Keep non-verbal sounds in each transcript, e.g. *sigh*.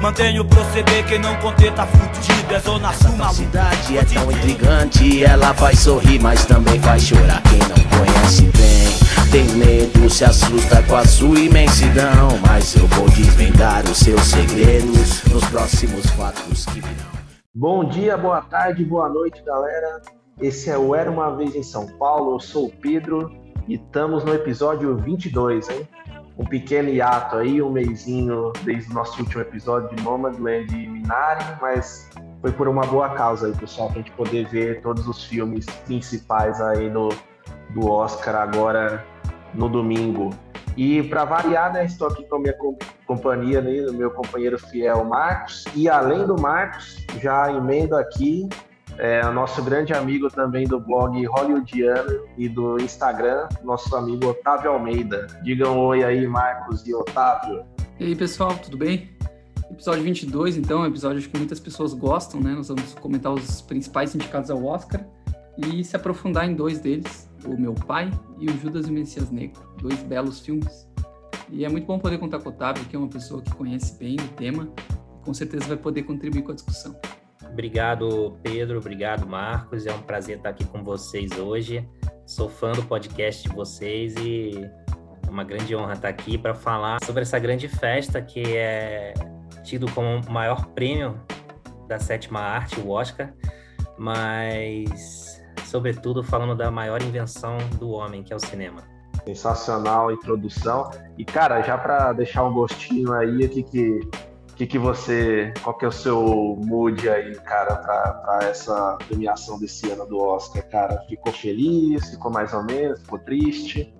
Mantenho o proceder, quem não conter tá fudido. É zona sul, A maluco. cidade é tão intrigante, ela faz sorrir, mas também faz chorar. Quem não conhece bem, tem medo, se assusta com a sua imensidão. Mas eu vou desvendar os seus segredos nos próximos fatos que virão. Bom dia, boa tarde, boa noite, galera. Esse é o Era Uma Vez em São Paulo, eu sou o Pedro e estamos no episódio 22, hein? Um pequeno hiato aí, um mêsinho desde o nosso último episódio de Nomadland e Minari, mas foi por uma boa causa aí, pessoal, pra gente poder ver todos os filmes principais aí no, do Oscar agora no domingo. E para variar, né, estou aqui com a minha com- companhia, né, meu companheiro fiel Marcos. E além do Marcos, já emendo aqui é, o nosso grande amigo também do blog Hollywoodiano e do Instagram, nosso amigo Otávio Almeida. Digam oi aí, Marcos e Otávio. E aí, pessoal, tudo bem? Episódio 22, então, é um episódio que muitas pessoas gostam, né? Nós vamos comentar os principais indicados ao Oscar e se aprofundar em dois deles, o Meu Pai e o Judas e o Messias Negro, dois belos filmes. E é muito bom poder contar com o Otávio, que é uma pessoa que conhece bem o tema e com certeza vai poder contribuir com a discussão. Obrigado, Pedro. Obrigado, Marcos. É um prazer estar aqui com vocês hoje. Sou fã do podcast de vocês e é uma grande honra estar aqui para falar sobre essa grande festa que é tido como o maior prêmio da sétima arte, o Oscar, mas, sobretudo, falando da maior invenção do homem, que é o cinema. Sensacional a introdução. E, cara, já para deixar um gostinho aí, o que que, que que você, qual que é o seu mood aí, cara, para essa premiação desse ano do Oscar, cara? Ficou feliz? Ficou mais ou menos? Ficou triste?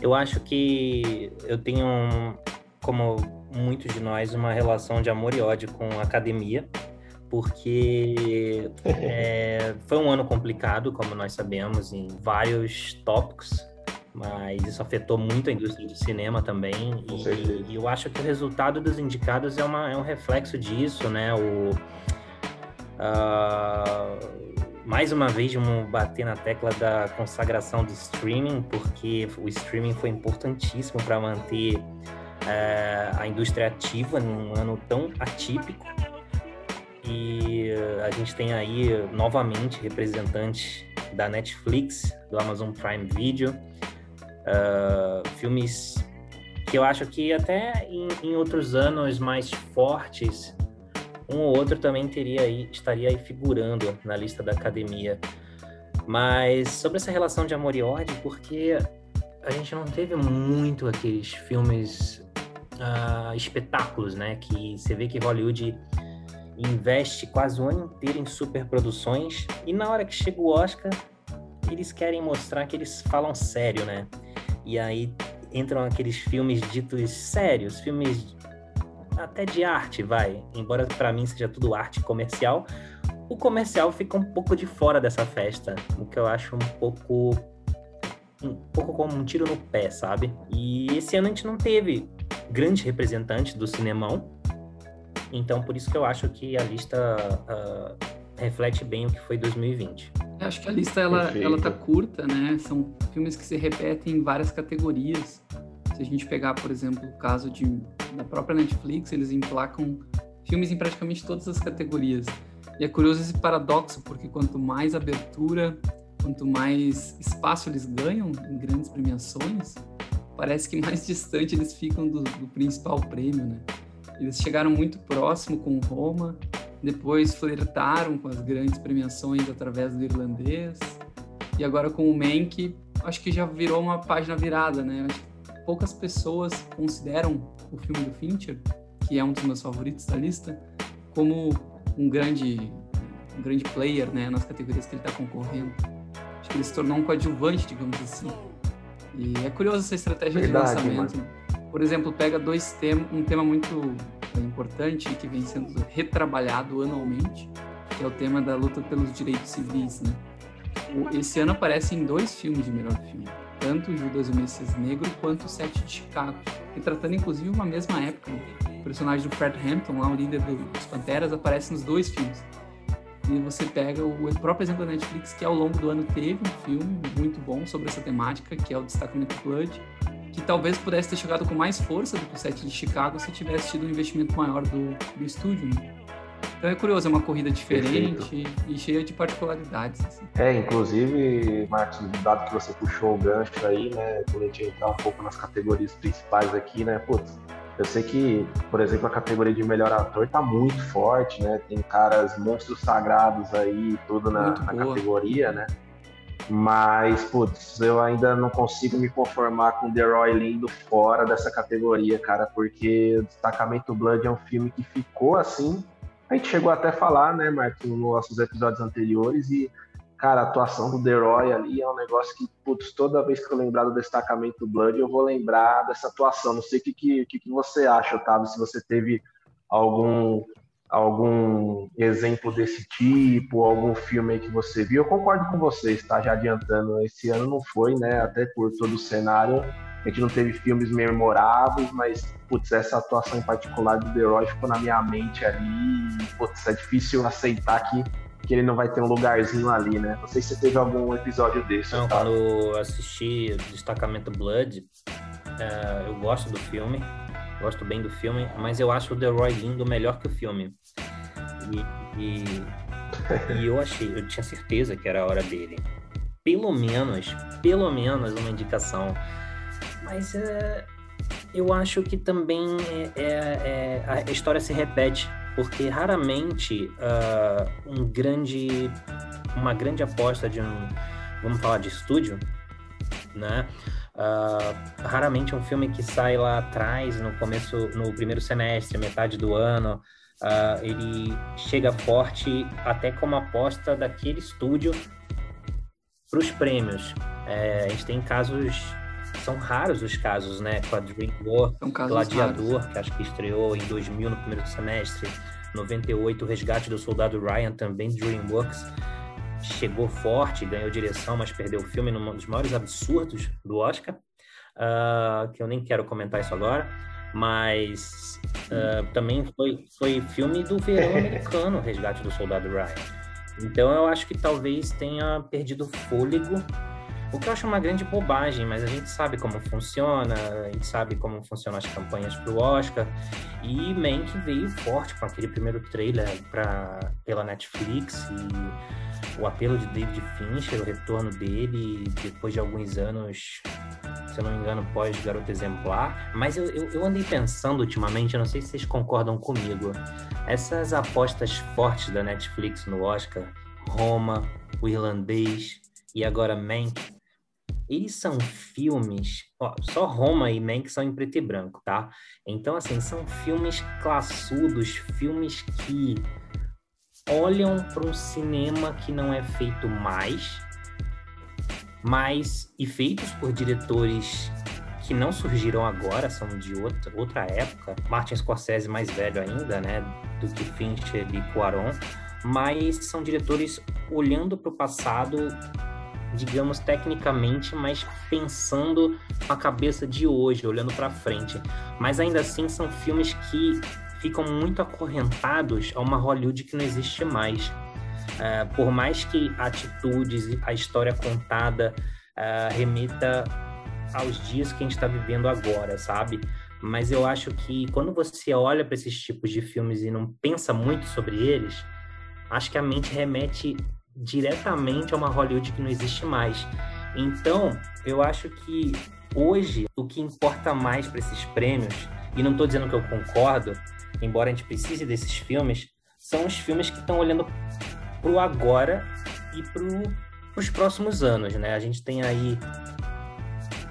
Eu acho que eu tenho, como muitos de nós, uma relação de amor e ódio com a academia, porque é, *laughs* foi um ano complicado, como nós sabemos, em vários tópicos, mas isso afetou muito a indústria do cinema também. E, e eu acho que o resultado dos indicados é, uma, é um reflexo disso, né? O, ah, mais uma vez, vamos bater na tecla da consagração do streaming, porque o streaming foi importantíssimo para manter eh, a indústria ativa num ano tão atípico. E eh, a gente tem aí novamente representantes da Netflix, do Amazon Prime Video, ah, filmes que eu acho que até em, em outros anos mais fortes um ou outro também teria aí, estaria aí figurando na lista da academia. Mas sobre essa relação de amor e ódio, porque a gente não teve muito aqueles filmes ah, espetáculos, né? Que você vê que Hollywood investe quase o ano inteiro em superproduções e na hora que chega o Oscar, eles querem mostrar que eles falam sério, né? E aí entram aqueles filmes ditos sérios, filmes até de arte, vai. Embora pra mim seja tudo arte comercial, o comercial fica um pouco de fora dessa festa, o que eu acho um pouco um pouco como um tiro no pé, sabe? E esse ano a gente não teve grandes representantes do cinemão, então por isso que eu acho que a lista ah, reflete bem o que foi 2020. Eu acho que a lista ela, Perfeito. ela tá curta, né? São filmes que se repetem em várias categorias. Se a gente pegar, por exemplo, o caso de, da própria Netflix, eles emplacam filmes em praticamente todas as categorias. E é curioso esse paradoxo, porque quanto mais abertura, quanto mais espaço eles ganham em grandes premiações, parece que mais *laughs* distante eles ficam do, do principal prêmio, né? Eles chegaram muito próximo com Roma, depois flertaram com as grandes premiações através do irlandês, e agora com o Mank, acho que já virou uma página virada, né? Acho que poucas pessoas consideram o filme do Fincher, que é um dos meus favoritos da lista, como um grande, um grande player, né? Nas categorias que ele está concorrendo. Acho que ele se tornou um coadjuvante, digamos assim. E é curioso essa estratégia Verdade, de lançamento. Por exemplo, pega dois temas, um tema muito importante que vem sendo retrabalhado anualmente, que é o tema da luta pelos direitos civis, né? esse ano aparecem dois filmes de melhor filme. Tanto Judas e o Messias Negro quanto o Sete de Chicago. Retratando inclusive uma mesma época. O personagem do Fred Hampton, lá o líder dos Panteras, aparece nos dois filmes. E você pega o próprio exemplo da Netflix, que ao longo do ano teve um filme muito bom sobre essa temática, que é o Destacamento Blood, que talvez pudesse ter chegado com mais força do que o set de Chicago se tivesse tido um investimento maior do, do estúdio. Né? Então é curioso, é uma corrida diferente Perfeito. e cheia de particularidades. Assim. É, inclusive, Marcos, dado que você puxou o gancho aí, né, quando a gente entrar um pouco nas categorias principais aqui, né, putz, eu sei que, por exemplo, a categoria de melhor ator tá muito forte, né? Tem caras monstros sagrados aí, tudo na, na categoria, né? Mas, putz, eu ainda não consigo me conformar com The Roy Lindo fora dessa categoria, cara, porque o Destacamento Blood é um filme que ficou assim. A gente chegou até a falar, né, Marcos, nos nossos episódios anteriores, e Cara, a atuação do The Roy ali é um negócio que, putz, toda vez que eu lembrar do destacamento Blood, eu vou lembrar dessa atuação. Não sei o que, que, que você acha, Otávio, se você teve algum, algum exemplo desse tipo, algum filme aí que você viu. Eu concordo com vocês, tá? Já adiantando, esse ano não foi, né? Até por todo o cenário. A gente não teve filmes memoráveis, mas, putz, essa atuação em particular do The Roy ficou na minha mente ali. Putz, é difícil aceitar que que ele não vai ter um lugarzinho ali, né? Não sei se você teve algum episódio desse. Não, tá? quando eu assisti Destacamento Blood, uh, eu gosto do filme, gosto bem do filme, mas eu acho o The Roy lindo melhor que o filme. E, e, e eu achei, eu tinha certeza que era a hora dele. Pelo menos, pelo menos uma indicação. Mas uh, eu acho que também é, é, é, a história se repete porque raramente uh, um grande, uma grande aposta de um, vamos falar de estúdio, né? Uh, raramente é um filme que sai lá atrás, no começo, no primeiro semestre, metade do ano, uh, ele chega forte até como aposta daquele estúdio para os prêmios. É, a gente tem casos são raros os casos, né? Com a DreamWorks, Gladiador, raros. que acho que estreou em 2000 no primeiro semestre, 98, o Resgate do Soldado Ryan, também DreamWorks, chegou forte, ganhou direção, mas perdeu o filme num dos maiores absurdos do Oscar, uh, que eu nem quero comentar isso agora, mas uh, também foi, foi filme do verão *laughs* americano, Resgate do Soldado Ryan. Então eu acho que talvez tenha perdido fôlego o que eu acho uma grande bobagem, mas a gente sabe como funciona, a gente sabe como funcionam as campanhas para o Oscar. E Mank veio forte com aquele primeiro trailer pra, pela Netflix e o apelo de David Fincher, o retorno dele depois de alguns anos, se eu não me engano, pós Garoto Exemplar. Mas eu, eu, eu andei pensando ultimamente, eu não sei se vocês concordam comigo, essas apostas fortes da Netflix no Oscar, Roma, O Irlandês e agora Mank, eles são filmes, ó, só Roma e Mank são em preto e branco, tá? Então, assim, são filmes classudos, filmes que olham para um cinema que não é feito mais, mas e feitos por diretores que não surgiram agora, são de outra, outra época. Martin Scorsese mais velho ainda, né, do que Fincher e Cuarón, mas são diretores olhando para o passado digamos, tecnicamente, mas pensando a cabeça de hoje, olhando para frente. Mas ainda assim são filmes que ficam muito acorrentados a uma Hollywood que não existe mais. Uh, por mais que atitudes, a história contada uh, remeta aos dias que a gente está vivendo agora, sabe? Mas eu acho que quando você olha para esses tipos de filmes e não pensa muito sobre eles, acho que a mente remete diretamente a uma Hollywood que não existe mais. Então, eu acho que hoje o que importa mais para esses prêmios, e não estou dizendo que eu concordo, embora a gente precise desses filmes, são os filmes que estão olhando para o agora e para os próximos anos, né? A gente tem aí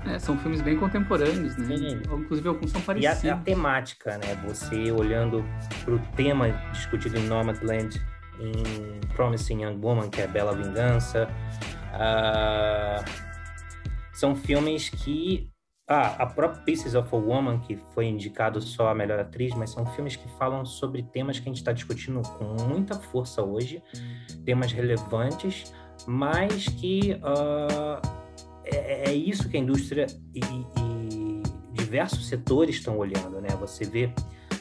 é, são filmes bem contemporâneos, né? Sim. Inclusive alguns são parecidos. E a, a temática, né? Você olhando para o tema discutido em Nomadland em Promising Young Woman, que é Bela Vingança. Uh, são filmes que. Ah, a própria Pieces of a Woman, que foi indicado só a melhor atriz, mas são filmes que falam sobre temas que a gente está discutindo com muita força hoje, temas relevantes, mas que uh, é, é, isso que a indústria e, e diversos setores estão olhando, né? Você vê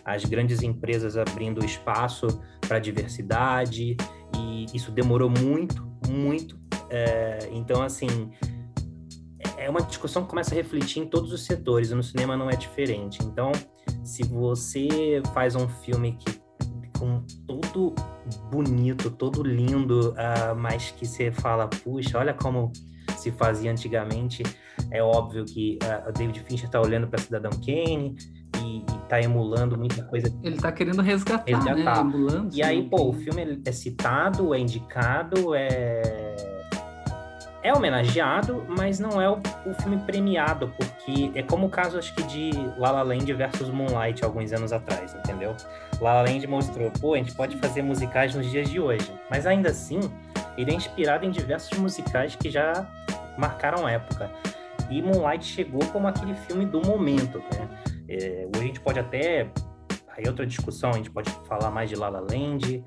as grandes empresas abrindo espaço para diversidade e isso demorou muito, muito. É, então, assim, é uma discussão que começa a refletir em todos os setores e no cinema não é diferente. Então, se você faz um filme que com todo bonito, todo lindo, uh, mas que você fala, puxa, olha como se fazia antigamente. É óbvio que uh, o David Fincher está olhando para Cidadão Kane está emulando muita coisa. Ele está querendo resgatar, resgatar. né? Emulando. E aí, pô, o filme é citado, é indicado, é é homenageado, mas não é o, o, filme premiado, porque é como o caso, acho que, de La La Land versus Moonlight, alguns anos atrás, entendeu? La La Land mostrou, pô, a gente pode fazer musicais nos dias de hoje, mas ainda assim, ele é inspirado em diversos musicais que já marcaram época. E Moonlight chegou como aquele filme do momento, né? É, hoje a gente pode até... Aí outra discussão, a gente pode falar mais de La La Land,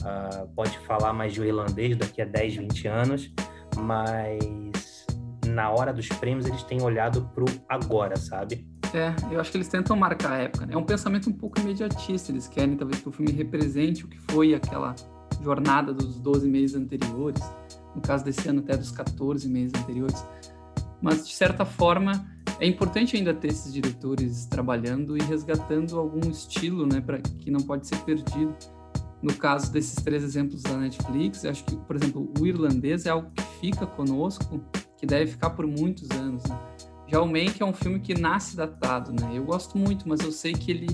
uh, pode falar mais de O Irlandês daqui a 10, 20 anos, mas na hora dos prêmios eles têm olhado pro agora, sabe? É, eu acho que eles tentam marcar a época, né? É um pensamento um pouco imediatista, eles querem talvez que o filme represente o que foi aquela jornada dos 12 meses anteriores, no caso desse ano até dos 14 meses anteriores. Mas, de certa forma, é importante ainda ter esses diretores trabalhando e resgatando algum estilo, né, para que não pode ser perdido no caso desses três exemplos da Netflix, acho que, por exemplo, o irlandês é algo que fica conosco, que deve ficar por muitos anos. Né? Já o Mank é um filme que nasce datado, né? Eu gosto muito, mas eu sei que ele,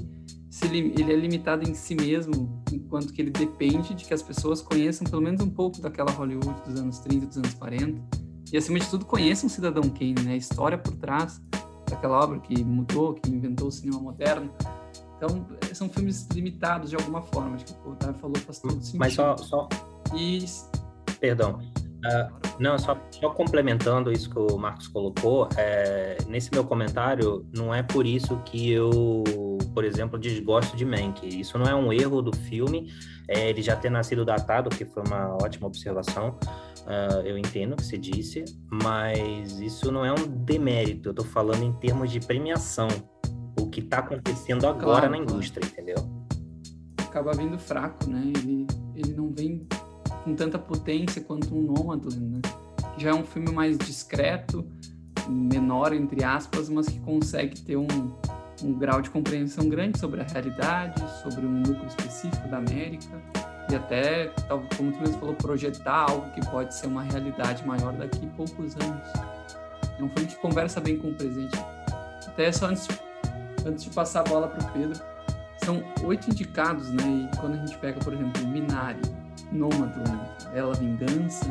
se ele, é limitado em si mesmo, enquanto que ele depende de que as pessoas conheçam pelo menos um pouco daquela Hollywood dos anos 30, dos anos 40. E, acima de tudo, conheçam o Cidadão Kane, né? A história por trás daquela obra que mudou, que inventou o cinema moderno. Então, são filmes limitados de alguma forma. Acho que o Otávio falou faz todo sentido. Mas só. só... E... Perdão. Uh, não, só, só, complementando isso que o Marcos colocou, é, nesse meu comentário, não é por isso que eu, por exemplo, desgosto de Mank. Isso não é um erro do filme, é, ele já ter nascido datado, que foi uma ótima observação, uh, eu entendo o que você disse, mas isso não é um demérito, eu estou falando em termos de premiação o que está acontecendo agora claro, na indústria, entendeu? Acaba vindo fraco, né? Ele, ele não vem com tanta potência quanto um Nomadland, né? Já é um filme mais discreto, menor, entre aspas, mas que consegue ter um, um grau de compreensão grande sobre a realidade, sobre um núcleo específico da América e até, como tu mesmo falou, projetar algo que pode ser uma realidade maior daqui a poucos anos. É um filme que conversa bem com o presente. Até só antes antes de passar a bola para o Pedro, são oito indicados, né? E quando a gente pega, por exemplo, Minari, Nomadland, Bela Vingança,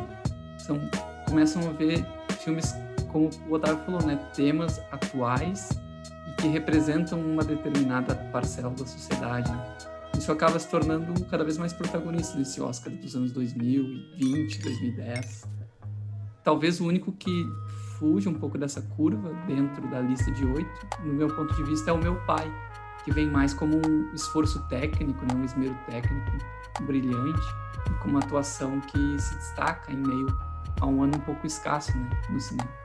são, começam a ver filmes, como o Otávio falou, né? Temas atuais que representam uma determinada parcela da sociedade. Isso acaba se tornando cada vez mais protagonista nesse Oscar dos anos 2020, 2010. Talvez o único que fuge um pouco dessa curva dentro da lista de oito, no meu ponto de vista, é o meu pai, que vem mais como um esforço técnico, né, um esmero técnico brilhante, com uma atuação que se destaca em meio a um ano um pouco escasso né, no cinema.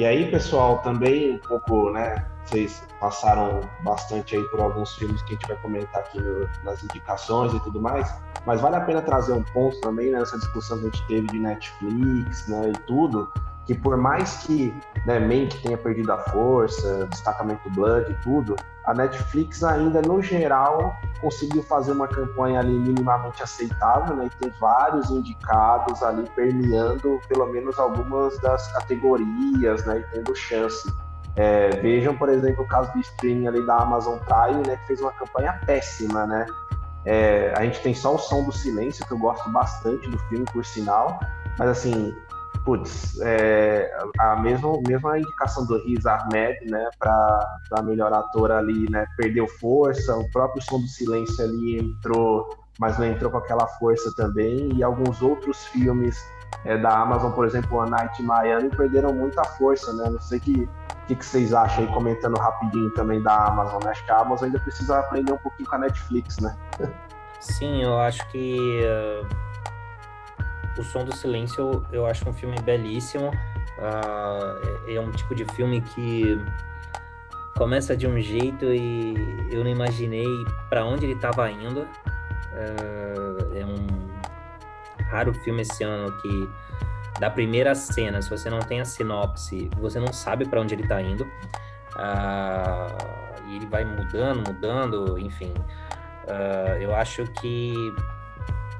E aí, pessoal, também um pouco, né? Vocês passaram bastante aí por alguns filmes que a gente vai comentar aqui no, nas indicações e tudo mais, mas vale a pena trazer um ponto também nessa né, discussão que a gente teve de Netflix, né, e tudo, que por mais que né, Mank tenha perdido a força, destacamento Blood e tudo, a Netflix ainda, no geral, conseguiu fazer uma campanha ali minimamente aceitável, né, e ter vários indicados ali permeando pelo menos algumas das categorias, né, e tendo chance. É, vejam, por exemplo, o caso do streaming ali da Amazon Prime, né, que fez uma campanha péssima, né, é, a gente tem só o som do silêncio, que eu gosto bastante do filme, por sinal, mas assim, putz, é, a mesma, mesma indicação do Riz Ahmed, né, para melhor ator ali, né, perdeu força, o próprio som do silêncio ali entrou, mas não entrou com aquela força também, e alguns outros filmes é, da Amazon, por exemplo, A Night Miami, perderam muita força, né, não sei que que, que vocês acham aí, comentando rapidinho também da Amazon, né? Acho que a Amazon ainda precisa aprender um pouquinho com a Netflix, né? Sim, eu acho que uh O Som do Silêncio eu acho um filme belíssimo. Uh, é um tipo de filme que começa de um jeito e eu não imaginei para onde ele estava indo. Uh, é um raro filme esse ano que da primeira cena, se você não tem a sinopse, você não sabe para onde ele está indo. Uh, e ele vai mudando, mudando, enfim. Uh, eu acho que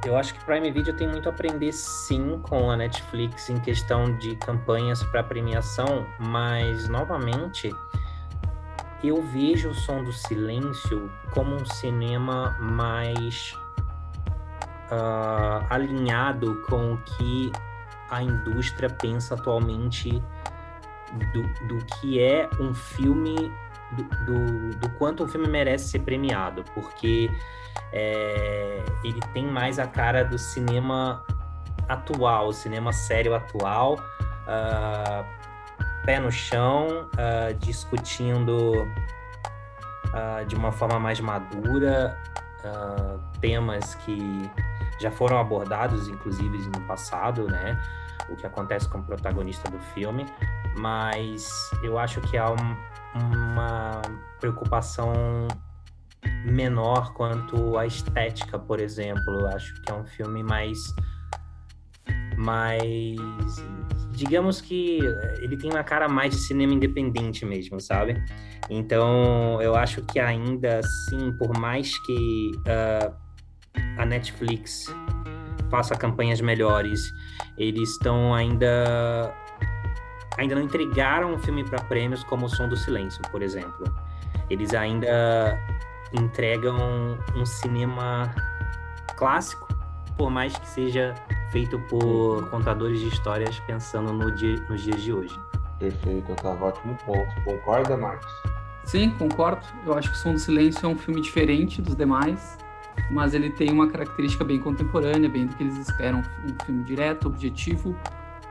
eu acho que Prime Video tem muito a aprender sim com a Netflix em questão de campanhas para premiação, mas novamente eu vejo o Som do Silêncio como um cinema mais uh, alinhado com o que a indústria pensa atualmente do, do que é um filme, do, do, quanto um filme merece ser premiado, porque é, ele tem mais a cara do cinema atual, cinema sério atual, uh, pé no chão, uh, discutindo uh, de uma forma mais madura temas que já foram abordados, inclusive, no passado, né? O que acontece com o protagonista do filme, mas eu acho que há um, uma preocupação menor quanto à estética, por exemplo. Eu acho que é um filme mais mais digamos que ele tem uma cara mais de cinema independente mesmo, sabe? Então eu acho que ainda assim, por mais que uh, a Netflix faça campanhas melhores, eles estão ainda ainda não entregaram um filme para prêmios como O Som do Silêncio, por exemplo. Eles ainda entregam um cinema clássico, por mais que seja feito por contadores de histórias pensando no dia, nos dias de hoje. Perfeito, Otávio, ótimo ponto. Concorda, Marcos? Sim, concordo. Eu acho que O Som do Silêncio é um filme diferente dos demais mas ele tem uma característica bem contemporânea, bem do que eles esperam, um filme direto, objetivo.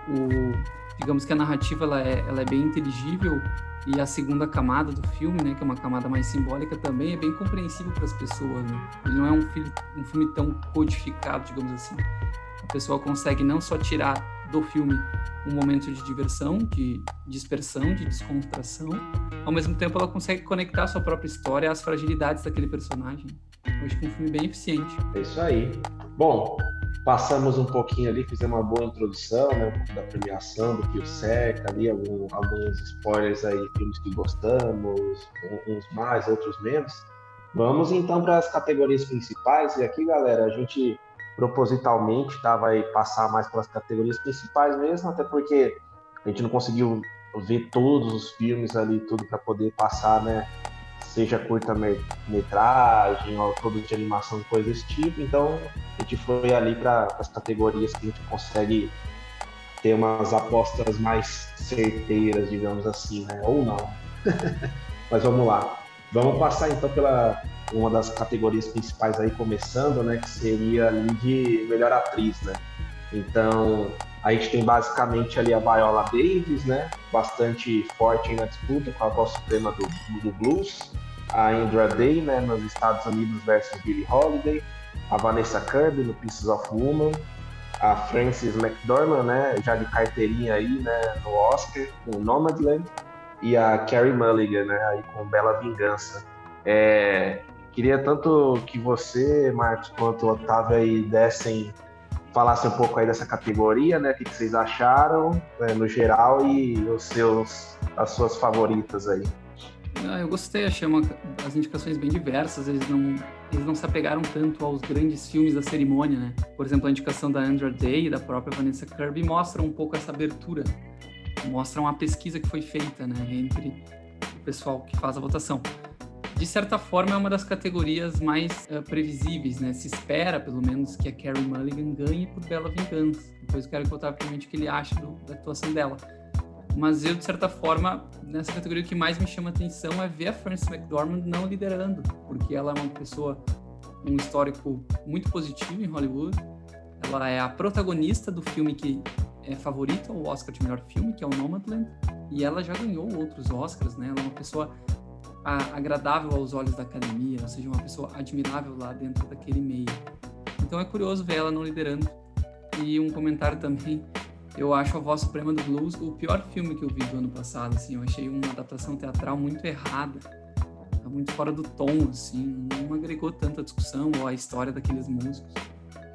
O, digamos que a narrativa ela é, ela é bem inteligível e a segunda camada do filme, né, que é uma camada mais simbólica também, é bem compreensível para as pessoas. Né? Ele não é um filme, um filme tão codificado, digamos assim. A pessoa consegue não só tirar do filme um momento de diversão, de dispersão, de descontração, ao mesmo tempo ela consegue conectar sua própria história às fragilidades daquele personagem. Eu acho que é um filme bem eficiente. É isso aí. Bom, passamos um pouquinho ali, fizemos uma boa introdução, né, um pouco da premiação, do que o ali, algum, alguns spoilers aí, filmes que gostamos, uns mais, outros menos. Vamos então para as categorias principais, e aqui, galera, a gente propositalmente tá, vai passar mais pelas categorias principais mesmo, até porque a gente não conseguiu ver todos os filmes ali, tudo para poder passar, né, seja curta-metragem ou produto de animação, coisas desse tipo. Então, gente foi ali para as categorias que a gente consegue ter umas apostas mais certeiras, digamos assim, né? Ou não. *laughs* Mas vamos lá. Vamos passar então pela uma das categorias principais aí começando, né, que seria ali de melhor atriz, né? Então, a gente tem basicamente ali a Viola Davis, né? Bastante forte na disputa com a voz suprema do, do blues. A Andra Day, né? Nos Estados Unidos versus Billie Holiday. A Vanessa Kirby no Pieces of Woman. A Frances McDormand, né? Já de carteirinha aí, né? No Oscar com Nomadland. E a Carrie Mulligan, né? Aí com Bela Vingança. É, queria tanto que você, Marcos, quanto o Otávio aí dessem falasse um pouco aí dessa categoria, né? O que vocês acharam né, no geral e os seus, as suas favoritas aí. Ah, eu gostei, achei uma, as indicações bem diversas, eles não, eles não se apegaram tanto aos grandes filmes da cerimônia, né? Por exemplo, a indicação da Andrew Day e da própria Vanessa Kirby mostra um pouco essa abertura, mostra uma pesquisa que foi feita, né, entre o pessoal que faz a votação de certa forma, é uma das categorias mais uh, previsíveis, né? Se espera, pelo menos, que a Carrie Mulligan ganhe por Bela Vingança. Depois eu quero que eu tava o que ele acha do, da atuação dela. Mas eu, de certa forma, nessa categoria, o que mais me chama atenção é ver a Frances McDormand não liderando, porque ela é uma pessoa, um histórico muito positivo em Hollywood. Ela é a protagonista do filme que é favorito ao Oscar de melhor filme, que é o Nomadland, e ela já ganhou outros Oscars, né? Ela é uma pessoa agradável aos olhos da academia, ou seja, uma pessoa admirável lá dentro daquele meio. Então é curioso ver ela não liderando. E um comentário também, eu acho A Voz Suprema do Blues o pior filme que eu vi do ano passado, assim, eu achei uma adaptação teatral muito errada, tá muito fora do tom, assim, não agregou tanta discussão ou a história daqueles músicos.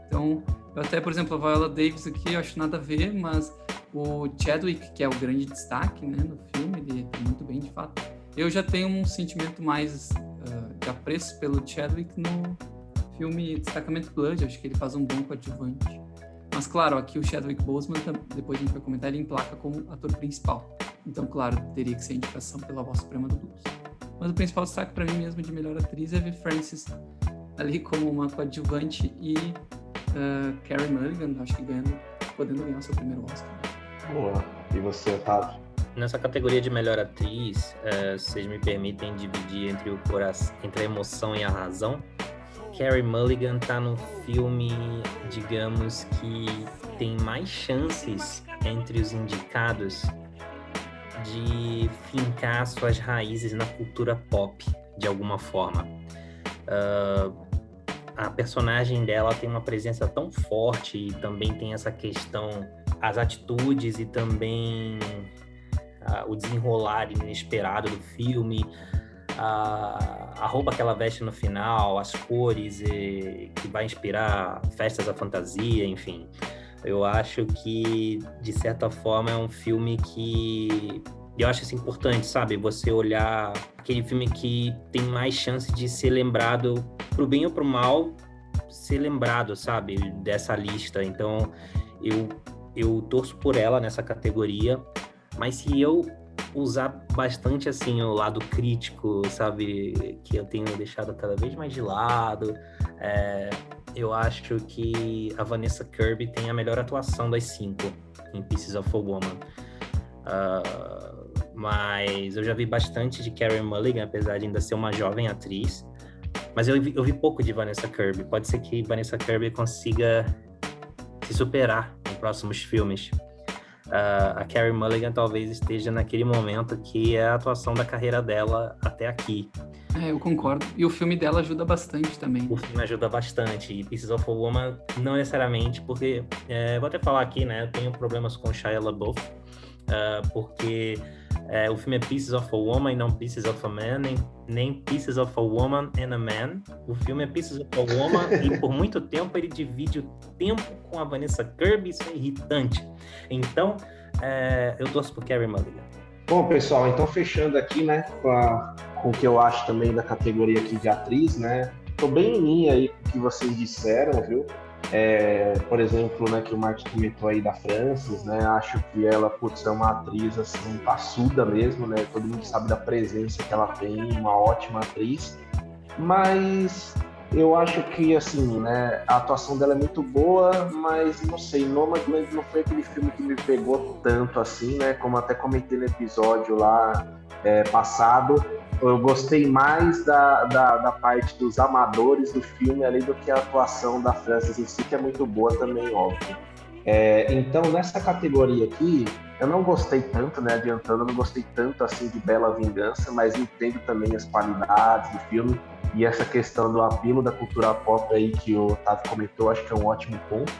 Então, eu até, por exemplo, a Viola Davis aqui, eu acho nada a ver, mas o Chadwick, que é o grande destaque, né, no filme, ele é muito bem, de fato. Eu já tenho um sentimento mais uh, de apreço pelo Chadwick no filme Destacamento Blood, acho que ele faz um bom coadjuvante. Mas, claro, aqui o Chadwick Boseman, depois a gente vai comentar, ele emplaca como ator principal. Então, claro, teria que ser indicação pela voz suprema do blues. Mas o principal destaque para mim mesmo de melhor atriz é ver Frances ali como uma coadjuvante e uh, Carrie Mulligan, acho que ganhando, podendo ganhar seu primeiro Oscar. Boa. E você, Otávio? Nessa categoria de melhor atriz, uh, vocês me permitem dividir entre o coração, entre a emoção e a razão. Carrie Mulligan tá no filme, digamos que tem mais chances entre os indicados de fincar suas raízes na cultura pop, de alguma forma. Uh, a personagem dela tem uma presença tão forte e também tem essa questão, as atitudes e também uh, o desenrolar inesperado do filme, a, a roupa que ela veste no final, as cores e, que vai inspirar festas da fantasia, enfim. Eu acho que, de certa forma, é um filme que. Eu acho isso importante, sabe? Você olhar aquele filme que tem mais chance de ser lembrado, pro bem ou pro mal, ser lembrado, sabe? Dessa lista. Então, eu, eu torço por ela nessa categoria. Mas se eu usar bastante assim o lado crítico, sabe, que eu tenho deixado cada vez mais de lado. É, eu acho que a Vanessa Kirby tem a melhor atuação das cinco em Pieces of a Woman. Uh, mas eu já vi bastante de Carey Mulligan, apesar de ainda ser uma jovem atriz. Mas eu vi, eu vi pouco de Vanessa Kirby. Pode ser que Vanessa Kirby consiga se superar em próximos filmes uh, a Carrie Mulligan talvez esteja naquele momento que é a atuação da carreira dela até aqui. É, eu concordo. E o filme dela ajuda bastante também. O filme ajuda bastante. E Pieces of a Woman, não necessariamente, porque, é, vou até falar aqui, né? Eu tenho problemas com Shia LaBeouf, uh, porque é, o filme é Pieces of a Woman e não Pieces of a Man, nem, nem Pieces of a Woman and a Man. O filme é Pieces of a Woman e por muito tempo ele divide o tempo com a Vanessa Kirby, isso é irritante. Então, é, eu torço por Carrie Mulligan. Bom, pessoal, então fechando aqui, né, com, a, com o que eu acho também da categoria aqui de atriz, né, tô bem em linha aí com o que vocês disseram, viu? É, por exemplo, né, que o Marcos comentou aí da Francis, né, acho que ela, putz, é uma atriz, assim, passuda mesmo, né, todo mundo sabe da presença que ela tem, uma ótima atriz, mas eu acho que, assim, né, a atuação dela é muito boa, mas, não sei, Nomadland não foi aquele filme que me pegou tanto, assim, né, como até comentei no episódio lá é, passado, eu gostei mais da, da, da, parte dos amadores do filme ali do que a atuação da Frances em si, que é muito boa também, óbvio. É, então, nessa categoria aqui, eu não gostei tanto, né? Adiantando, eu não gostei tanto assim de Bela Vingança, mas entendo também as qualidades do filme e essa questão do apelo da cultura pop aí que o Otávio comentou, acho que é um ótimo ponto.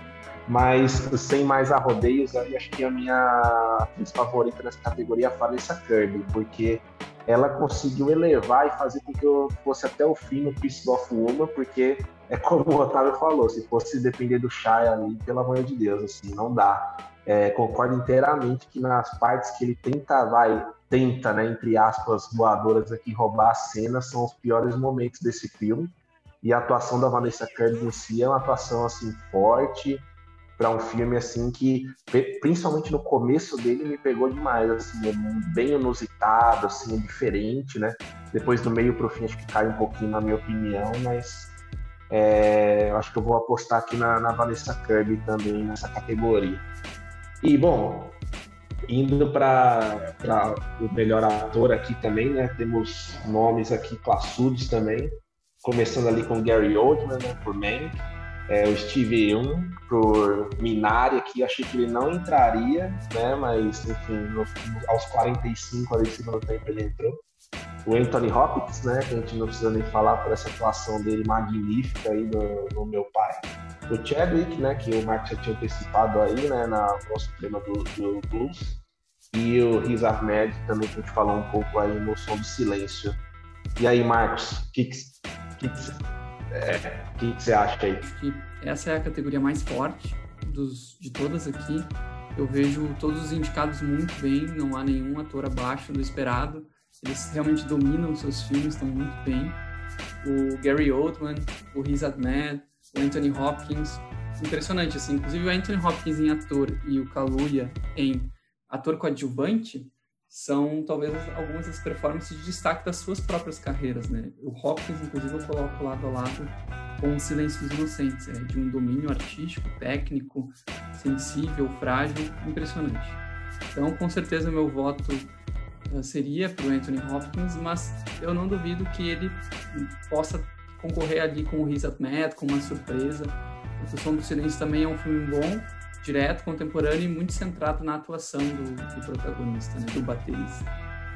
Mas sem mais arrodeios, acho que a minha favorita nessa categoria é a Vanessa Kirby, porque ela conseguiu elevar e fazer com que eu fosse até o fim no Peace of Woman, porque é como o Otávio falou, se fosse depender do Shia ali, pelo amor de Deus, assim, não dá. É, concordo inteiramente que nas partes que ele tenta, vai, tenta, né, entre aspas, voadoras aqui, roubar a cena, são os piores momentos desse filme. E a atuação da Vanessa Kirby em si é uma atuação, assim, forte, para um filme assim que principalmente no começo dele me pegou demais assim é bem inusitado assim é diferente né? Depois do meio pro fim acho que cai um pouquinho na minha opinião mas é, acho que eu vou apostar aqui na, na Vanessa Kirby também nessa categoria. E bom indo para o melhor ator aqui também né? Temos nomes aqui classudos também começando ali com Gary Oldman né, por Mank é, o Steve Young por Minari aqui, achei que ele não entraria, né? Mas enfim, no, aos 45 ali do segundo tempo ele entrou. O Anthony Hopkins, né? Que a gente não precisa nem falar por essa atuação dele magnífica aí no, no meu pai. do Chadwick, né? Que o Mark já tinha antecipado aí, né? Na nossa tema do, do Blues. E o Riz Ahmed também, que a gente falou um pouco aí no Som do Silêncio. E aí, Marcos, o que, que, que, é, que, que você acha aí? Acho que essa é a categoria mais forte dos, de todas aqui. Eu vejo todos os indicados muito bem, não há nenhum ator abaixo do esperado. Eles realmente dominam seus filmes, estão muito bem. O Gary Oldman, o Riz Ahmed, o Anthony Hopkins, impressionante assim. Inclusive o Anthony Hopkins em ator e o Kaluuya em ator coadjuvante são talvez algumas das performances de destaque das suas próprias carreiras, né? O Hopkins, inclusive, eu coloco lado a lado com Silêncios Inocentes, é de um domínio artístico, técnico, sensível, frágil, impressionante. Então, com certeza, meu voto uh, seria para o Anthony Hopkins, mas eu não duvido que ele possa concorrer ali com o Riz Ahmed, com uma surpresa. O Som do Silêncio também é um filme bom, direto, contemporâneo e muito centrado na atuação do, do protagonista, né, do baterista.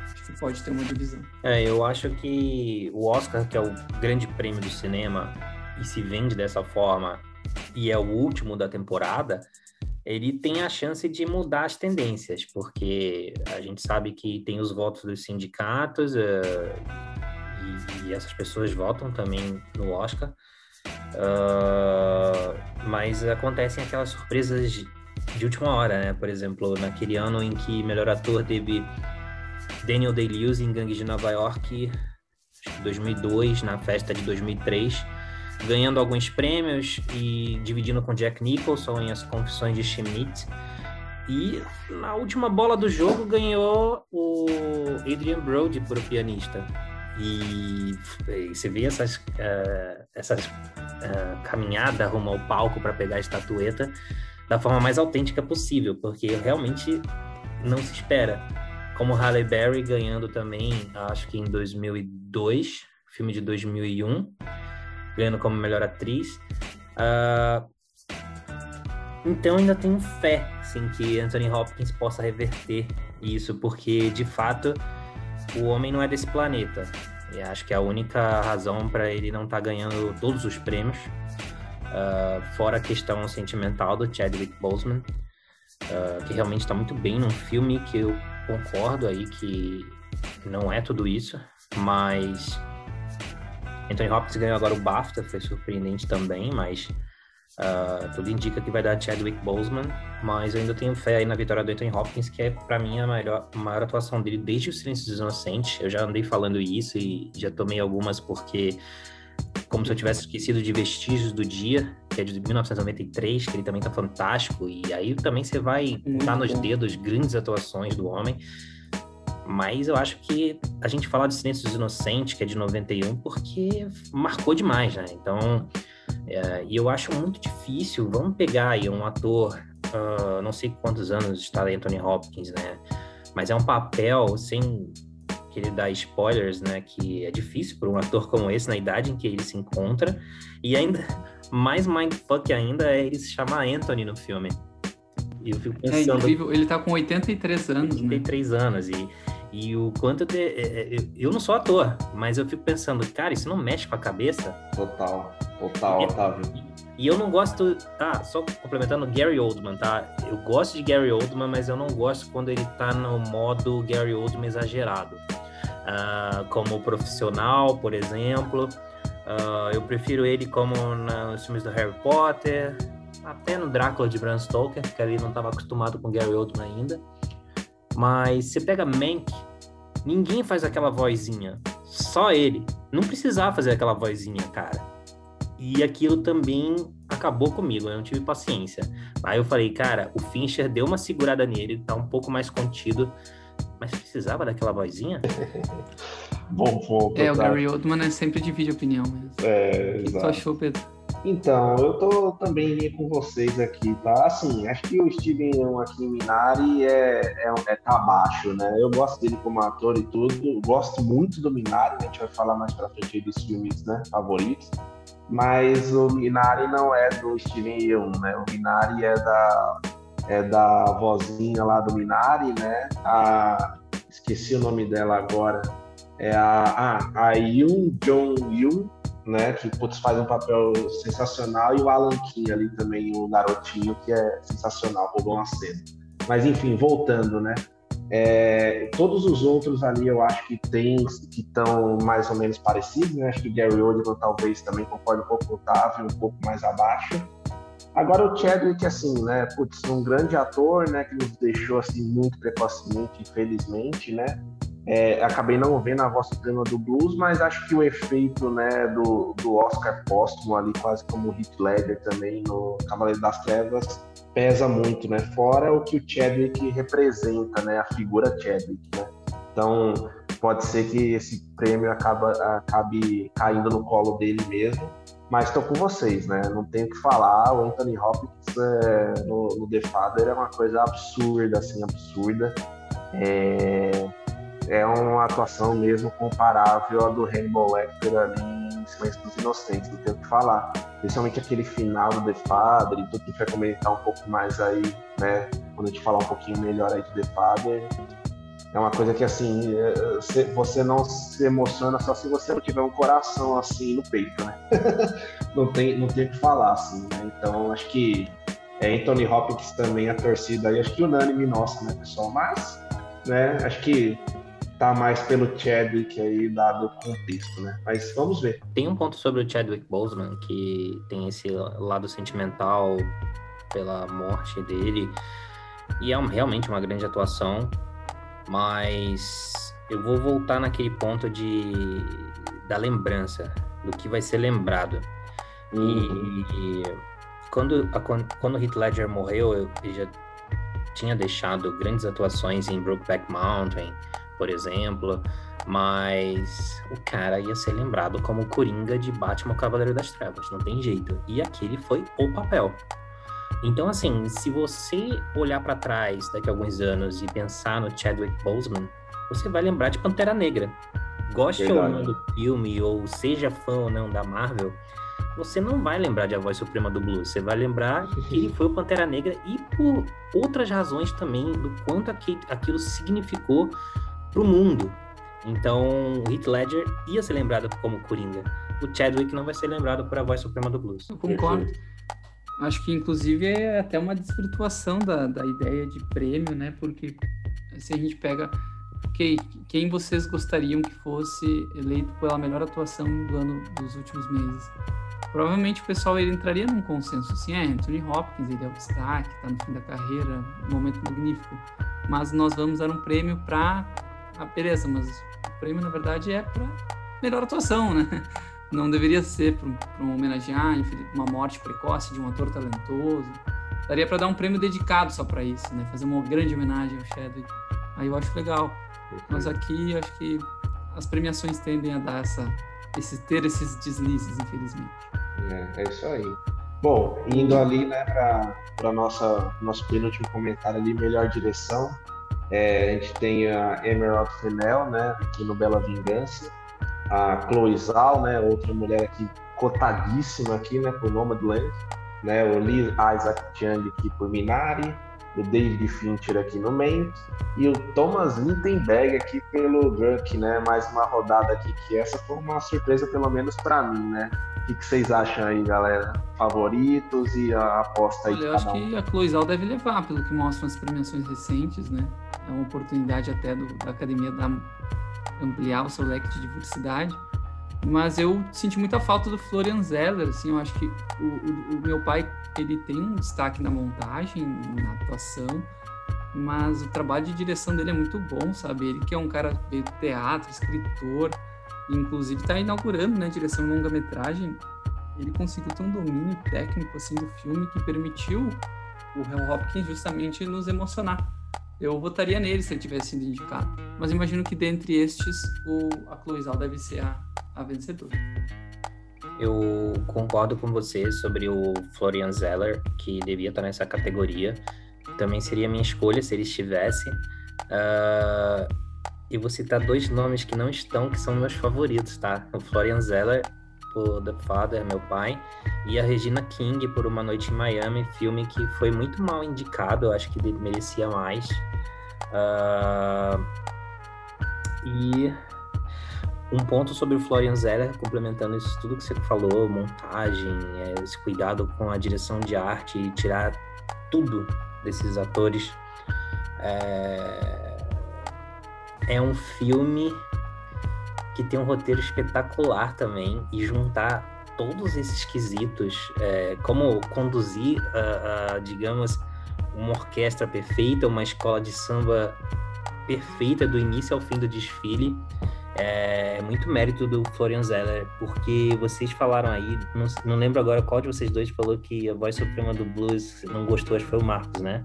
Acho que pode ter uma divisão. É, eu acho que o Oscar, que é o grande prêmio do cinema, e se vende dessa forma, e é o último da temporada, ele tem a chance de mudar as tendências, porque a gente sabe que tem os votos dos sindicatos, uh, e, e essas pessoas votam também no Oscar, Uh, mas acontecem aquelas surpresas de última hora, né? Por exemplo, naquele ano em que melhor ator teve Daniel Day-Lewis em Gangues de Nova York, 2002, na festa de 2003, ganhando alguns prêmios e dividindo com Jack Nicholson em As Confissões de Schmidt. E na última bola do jogo ganhou o Adrian Brody por o pianista. E, e você vê essas, uh, essas uh, caminhada rumo ao palco para pegar a estatueta da forma mais autêntica possível, porque realmente não se espera. Como Halle Berry ganhando também, acho que em 2002, filme de 2001, ganhando como melhor atriz. Uh, então ainda tenho fé, sim, que Anthony Hopkins possa reverter isso, porque de fato o homem não é desse planeta. E acho que é a única razão para ele não estar tá ganhando todos os prêmios, uh, fora a questão sentimental do Chadwick Boseman, uh, que realmente está muito bem num filme que eu concordo aí que não é tudo isso, mas Anthony Hopkins ganhou agora o BAFTA, foi surpreendente também, mas Uh, tudo indica que vai dar Chadwick Boseman, mas eu ainda tenho fé aí na vitória do Anthony Hopkins, que é para mim a maior, a maior atuação dele desde o Silêncio dos Inocentes. Eu já andei falando isso e já tomei algumas porque como se eu tivesse esquecido de Vestígios do Dia, que é de 1993, que ele também tá fantástico, e aí também você vai contar nos dedos grandes atuações do homem. Mas eu acho que a gente fala de Silêncio dos Inocentes, que é de 91, porque marcou demais, né? Então, é, e eu acho muito difícil. Vamos pegar aí um ator, uh, não sei quantos anos está Anthony Hopkins, né? Mas é um papel sem querer dar spoilers, né? Que é difícil para um ator como esse, na idade em que ele se encontra. E ainda *laughs* mais mindfuck ainda é ele se chamar Anthony no filme. E eu fico é pensando. É incrível, ele tá com 83 anos, 83 né? anos. E e o quanto de, é, é, eu não sou ator, mas eu fico pensando, cara, isso não mexe com a cabeça? Total, total, Otávio. E eu não gosto, tá, só complementando Gary Oldman, tá? Eu gosto de Gary Oldman, mas eu não gosto quando ele tá no modo Gary Oldman exagerado. Uh, como profissional, por exemplo. Uh, eu prefiro ele como nos filmes do Harry Potter, até no Drácula de Bram Stoker, que ali não estava acostumado com Gary Oldman ainda. Mas você pega Mank, ninguém faz aquela vozinha, só ele. Não precisava fazer aquela vozinha, cara. E aquilo também acabou comigo, eu não tive paciência. Aí eu falei, cara, o Fincher deu uma segurada nele, tá um pouco mais contido, mas precisava daquela vozinha? *laughs* Bom ponto. É, o Gary Oldman é sempre divide opinião mesmo. É, o que, que tu achou, Pedro? Então, eu tô também com vocês aqui, tá? Assim, acho que o Steven aqui Minari é, é, é tá abaixo, né? Eu gosto dele como ator e tudo, gosto muito do Minari, a gente vai falar mais pra frente dos filmes, né, favoritos. Mas o Minari não é do Steven Yeun, né? O Minari é da, é da vozinha lá do Minari, né? A, esqueci o nome dela agora. É a, ah, a Yoon Jong Yoon, né? Que putz, faz um papel sensacional, e o Alan King ali também, o garotinho, que é sensacional, roubou uma cena. Mas enfim, voltando, né? É, todos os outros ali eu acho que tem que estão mais ou menos parecidos, né? Acho que o Gary Oldman talvez também concorde um pouco com o Otávio, um pouco mais abaixo. Agora o Chadwick, assim, né? Putz, um grande ator, né? Que nos deixou assim muito precocemente, infelizmente, né? É, acabei não vendo a voz suprema do blues, mas acho que o efeito né, do, do Oscar póstumo ali, quase como o Heath Ledger também no Cavaleiro das Trevas, pesa muito, né? Fora o que o Chadwick representa, né? A figura Chadwick, né? Então, pode ser que esse prêmio acaba, acabe caindo no colo dele mesmo, mas estou com vocês, né? Não tenho o que falar. O Anthony Hopkins é, no, no The Father é uma coisa absurda, assim, absurda. É, é uma atuação mesmo comparável à do Hannibal Lecter ali em Silêncio dos Inocentes, não tenho o que falar. Principalmente aquele final do The Father tudo que a vai comentar um pouco mais aí, né? Quando a gente falar um pouquinho melhor aí do The Father. É uma coisa que, assim, é, você não se emociona só se você não tiver um coração, assim, no peito, né? *laughs* não, tem, não tem o que falar, assim, né? Então, acho que é, Anthony Hopkins também, a torcida aí, acho que unânime nossa, né, pessoal? Mas, né, acho que tá mais pelo Chadwick aí, dado o contexto, né? Mas vamos ver. Tem um ponto sobre o Chadwick Boseman, que tem esse lado sentimental pela morte dele, e é realmente uma grande atuação, mas eu vou voltar naquele ponto de da lembrança, do que vai ser lembrado. Uhum. E, e quando, a, quando o Heath Ledger morreu, eu, eu já tinha deixado grandes atuações em Brokeback Mountain, por exemplo, mas o cara ia ser lembrado como o Coringa de Batman Cavaleiro das Trevas, não tem jeito. E aquele foi o papel. Então, assim, se você olhar para trás daqui a alguns anos e pensar no Chadwick Boseman, você vai lembrar de Pantera Negra. Goste ou não do filme, ou seja fã ou não da Marvel, você não vai lembrar de A Voz Suprema do Blues. Você vai lembrar que ele foi o Pantera Negra e por outras razões também do quanto aquilo significou pro mundo. Então, o Heath Ledger ia ser lembrado como Coringa. O Chadwick não vai ser lembrado por a voz suprema do blues. Eu concordo. Acho que, inclusive, é até uma desvirtuação da, da ideia de prêmio, né? Porque se a gente pega okay, quem vocês gostariam que fosse eleito pela melhor atuação do ano dos últimos meses, provavelmente o pessoal ele entraria num consenso assim, é, Anthony Hopkins, ele é o destaque, tá no fim da carreira, um momento magnífico. Mas nós vamos dar um prêmio para ah, beleza, mas o prêmio na verdade é para melhor atuação, né? *laughs* Não deveria ser para um homenagear uma morte precoce de um ator talentoso. Daria para dar um prêmio dedicado só para isso, né? Fazer uma grande homenagem ao Chadwick. Aí eu acho legal. Mas aqui acho que as premiações tendem a dar essa, esse, ter esses deslizes, infelizmente. É, é isso aí. Bom, indo ali, né, para nosso penúltimo comentário ali, melhor direção. É, a gente tem a Emerald Fennell, né, aqui no Bela Vingança, a Chloe Zhao, né, outra mulher aqui cotadíssima aqui, né, por Nomadland, né, o Lee Isaac Chung aqui por Minari, o David Fincher aqui no Main e o Thomas Lindenberg aqui pelo Drunk, né, mais uma rodada aqui que essa foi uma surpresa pelo menos para mim, né. O que, vocês acham aí, galera? Favoritos e a aposta aí Olha, Eu acho um. que a Chloe Zhao deve levar, pelo que mostram as premiações recentes, né? É uma oportunidade até do, da academia dar, ampliar o seu leque de diversidade. Mas eu senti muita falta do Florian Zeller, assim, eu acho que o, o, o meu pai, ele tem um destaque na montagem, na atuação, mas o trabalho de direção dele é muito bom, sabe? Ele que é um cara do teatro, escritor, inclusive está inaugurando, né, direção longa-metragem, ele conseguiu ter um domínio técnico, assim, do filme que permitiu o Hal Hopkins justamente nos emocionar eu votaria nele se ele tivesse sido indicado. Mas imagino que dentre estes, o, a Cloizal deve ser a, a vencedora. Eu concordo com você sobre o Florian Zeller, que devia estar nessa categoria. Também seria minha escolha se ele estivesse. Uh, e vou citar dois nomes que não estão, que são meus favoritos, tá? O Florian Zeller, por The Father, meu pai, e a Regina King, por Uma Noite em Miami, filme que foi muito mal indicado, eu acho que ele merecia mais. Uh, e um ponto sobre o Florian Zeller, complementando isso tudo que você falou, montagem, é, esse cuidado com a direção de arte e tirar tudo desses atores. É, é um filme que tem um roteiro espetacular também e juntar todos esses quesitos, é, como conduzir, a, a, digamos, uma orquestra perfeita, uma escola de samba perfeita do início ao fim do desfile. É muito mérito do Florian Zeller, porque vocês falaram aí, não, não lembro agora qual de vocês dois falou que a voz suprema do blues não gostou, acho que foi o Marcos, né?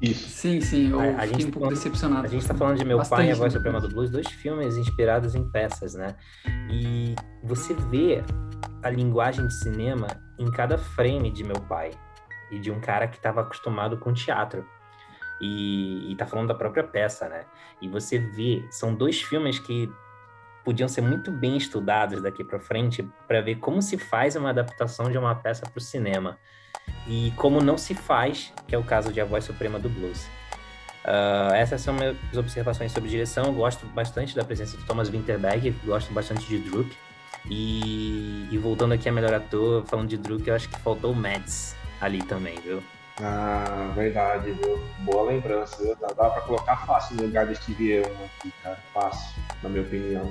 Isso. Sim, sim, eu a, a gente um pouco decepcionado. A gente está falando de Meu Pai e a Voz Suprema do Blues, dois filmes inspirados em peças, né? E você vê a linguagem de cinema em cada frame de Meu Pai e de um cara que estava acostumado com teatro. E, e tá falando da própria peça, né? E você vê, são dois filmes que podiam ser muito bem estudados daqui para frente para ver como se faz uma adaptação de uma peça para o cinema e como não se faz, que é o caso de A Voz Suprema do Blues. Uh, essas são minhas observações sobre direção. Eu gosto bastante da presença de Thomas Winterberg, gosto bastante de Druk. E, e, voltando aqui a melhor ator, falando de Druk, eu acho que faltou o Mads ali também, viu? Ah, verdade, viu? Boa lembrança, viu? Dá, dá pra colocar fácil no lugar de Steve aqui, cara. Fácil, na minha opinião.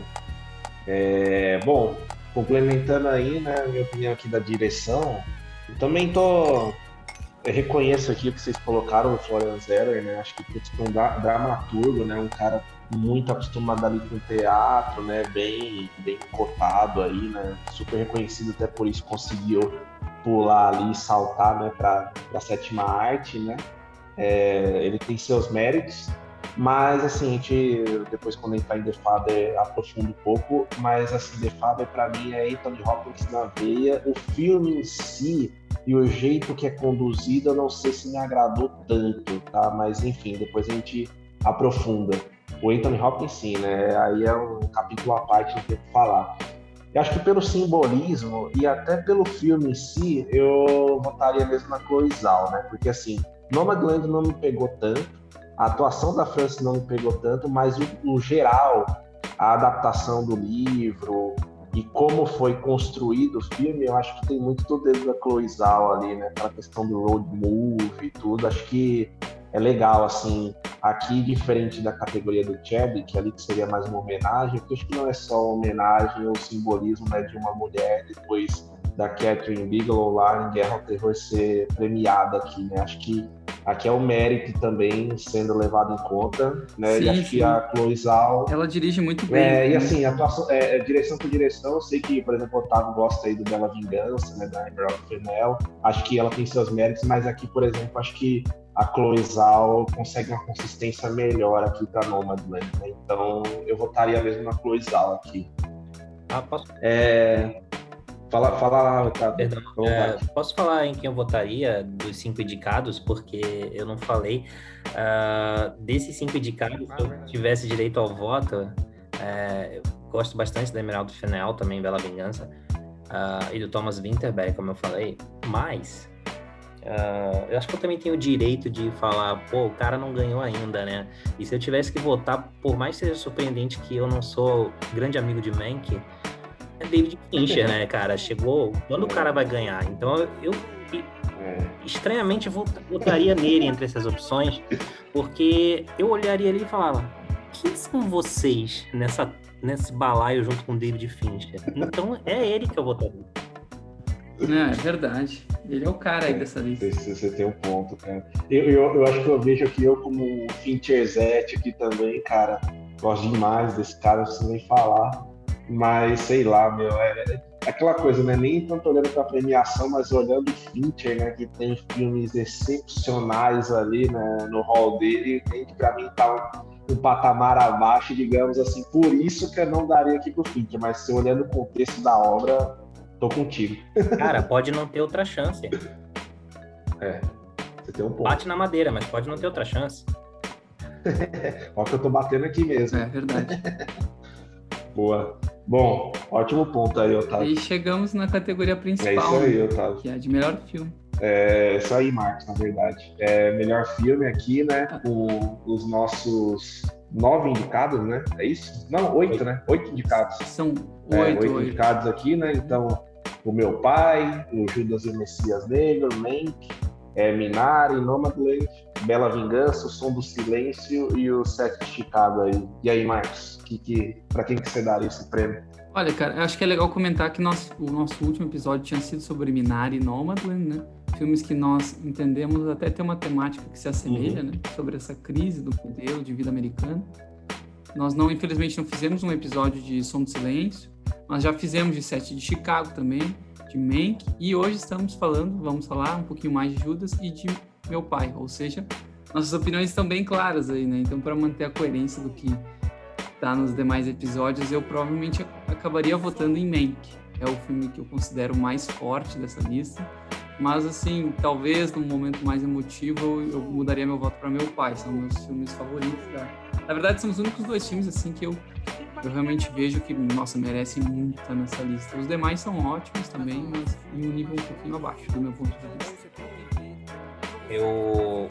É, bom, complementando aí, né, minha opinião aqui da direção, também tô. Eu reconheço aqui o que vocês colocaram, o Florian Zeller, né? Acho que putz, um dramaturgo, né? Um cara muito acostumado ali com teatro, né? Bem, bem cotado aí, né? Super reconhecido, até por isso conseguiu pular ali, saltar, né? Para a sétima arte, né? É, ele tem seus méritos, mas, assim, a gente, depois quando entrar em The Father, aprofunda um pouco, mas, assim, The Father, pra mim, é Anthony Hopkins na veia. O filme em si e o jeito que é conduzido, eu não sei se me agradou tanto, tá? Mas, enfim, depois a gente aprofunda. O Anthony Hopkins, sim, né? Aí é um capítulo à parte, não tem o que falar. Eu acho que pelo simbolismo e até pelo filme em si, eu votaria mesmo na Chloe Zhao, né? Porque, assim, Nomadland não me pegou tanto, a atuação da França não me pegou tanto, mas o, o geral, a adaptação do livro e como foi construído o filme, eu acho que tem muito do dedo da Chloe Zhao ali, né? Aquela questão do road movie e tudo. Acho que é legal, assim, aqui diferente da categoria do Chadwick, ali que seria mais uma homenagem, porque acho que não é só homenagem ou simbolismo né, de uma mulher depois da Catherine Bigelow lá em Guerra ao Terror ser premiada aqui, né? Acho que aqui é o mérito também sendo levado em conta, né? Sim, e acho sim. que a Chloe Zhao... Ela dirige muito bem. É, né? E assim, atuação, é, é, direção por direção, eu sei que, por exemplo, o Otávio gosta aí do Bela Vingança, né? Da Emerald Fennell. Acho que ela tem seus méritos, mas aqui, por exemplo, acho que a Chloe Zhao consegue uma consistência melhor aqui para Nomadland, né? Então, eu votaria mesmo na Chloe Zhao aqui. Ah, posso... É... Fala, fala tá, Perdão, é, posso falar em quem eu votaria dos cinco indicados, porque eu não falei. Uh, desses cinco indicados, se eu tivesse direito ao voto, é, eu gosto bastante da Emeraldo Fennel, também Bela Vingança, uh, e do Thomas Winterberg, como eu falei, mas Uh, eu acho que eu também tenho o direito de falar, pô, o cara não ganhou ainda, né? E se eu tivesse que votar, por mais que seja surpreendente que eu não sou grande amigo de Mank, é David Fincher, né, cara? Chegou. Quando o cara vai ganhar? Então eu, é. estranhamente votaria nele entre essas opções, porque eu olharia ali e falava: quem são vocês nessa, nesse balaio junto com David Fincher? Então é ele que eu votaria. Não, é verdade. Ele é o cara aí é, dessa lista. Você, você tem um ponto, cara. Eu, eu, eu, acho que eu vejo aqui eu como um Fincherzete aqui também, cara. Gosto demais desse cara, não preciso nem falar. Mas sei lá, meu, é, é aquela coisa, né? Nem tanto olhando pra premiação, mas olhando o Fincher, né? Que tem filmes excepcionais ali né, no hall dele, tem que pra mim tá um, um, patamar abaixo, digamos assim. Por isso que eu não daria aqui pro Fincher, mas se olhando o contexto da obra, tô contigo. *laughs* Cara, pode não ter outra chance. É, você tem um ponto. Bate na madeira, mas pode não ter outra chance. *laughs* Olha que eu tô batendo aqui mesmo. É verdade. *laughs* Boa. Bom, ótimo ponto aí, Otávio. E chegamos na categoria principal. É isso aí, Otávio. Que é de melhor filme. É isso aí, Marcos, na verdade. É melhor filme aqui, né? Com os nossos nove indicados, né? É isso? Não, oito, né? Oito indicados. São É, oito, oito oito. indicados aqui, né? Então, o meu pai, o Judas e o Messias Negro, Mank, é, Minari, Nomadland, Bela Vingança, O Som do Silêncio e o Sete de Chicago aí. E aí, Marcos, que, que, pra quem que você daria esse prêmio? Olha, cara, acho que é legal comentar que o nosso último episódio tinha sido sobre Minari e Nomadland, né? Filmes que nós entendemos até ter uma temática que se assemelha, né? Sobre essa crise do modelo de vida americana. Nós não, infelizmente, não fizemos um episódio de Som do Silêncio, mas já fizemos de Sete de Chicago também, de Mank, e hoje estamos falando, vamos falar um pouquinho mais de Judas e de Meu Pai, ou seja, nossas opiniões estão bem claras aí, né? Então, para manter a coerência do que tá nos demais episódios, eu provavelmente ac- acabaria votando em Mank. É o filme que eu considero mais forte dessa lista. Mas, assim, talvez num momento mais emotivo eu, mudaria meu voto para Meu Pai. São meus filmes favoritos. Da... Na verdade, são os únicos dois filmes, assim, que eu, eu realmente vejo que, nossa, merecem muito estar nessa lista. Os demais são ótimos também, mas em um nível um pouquinho abaixo, do meu ponto de vista. Eu,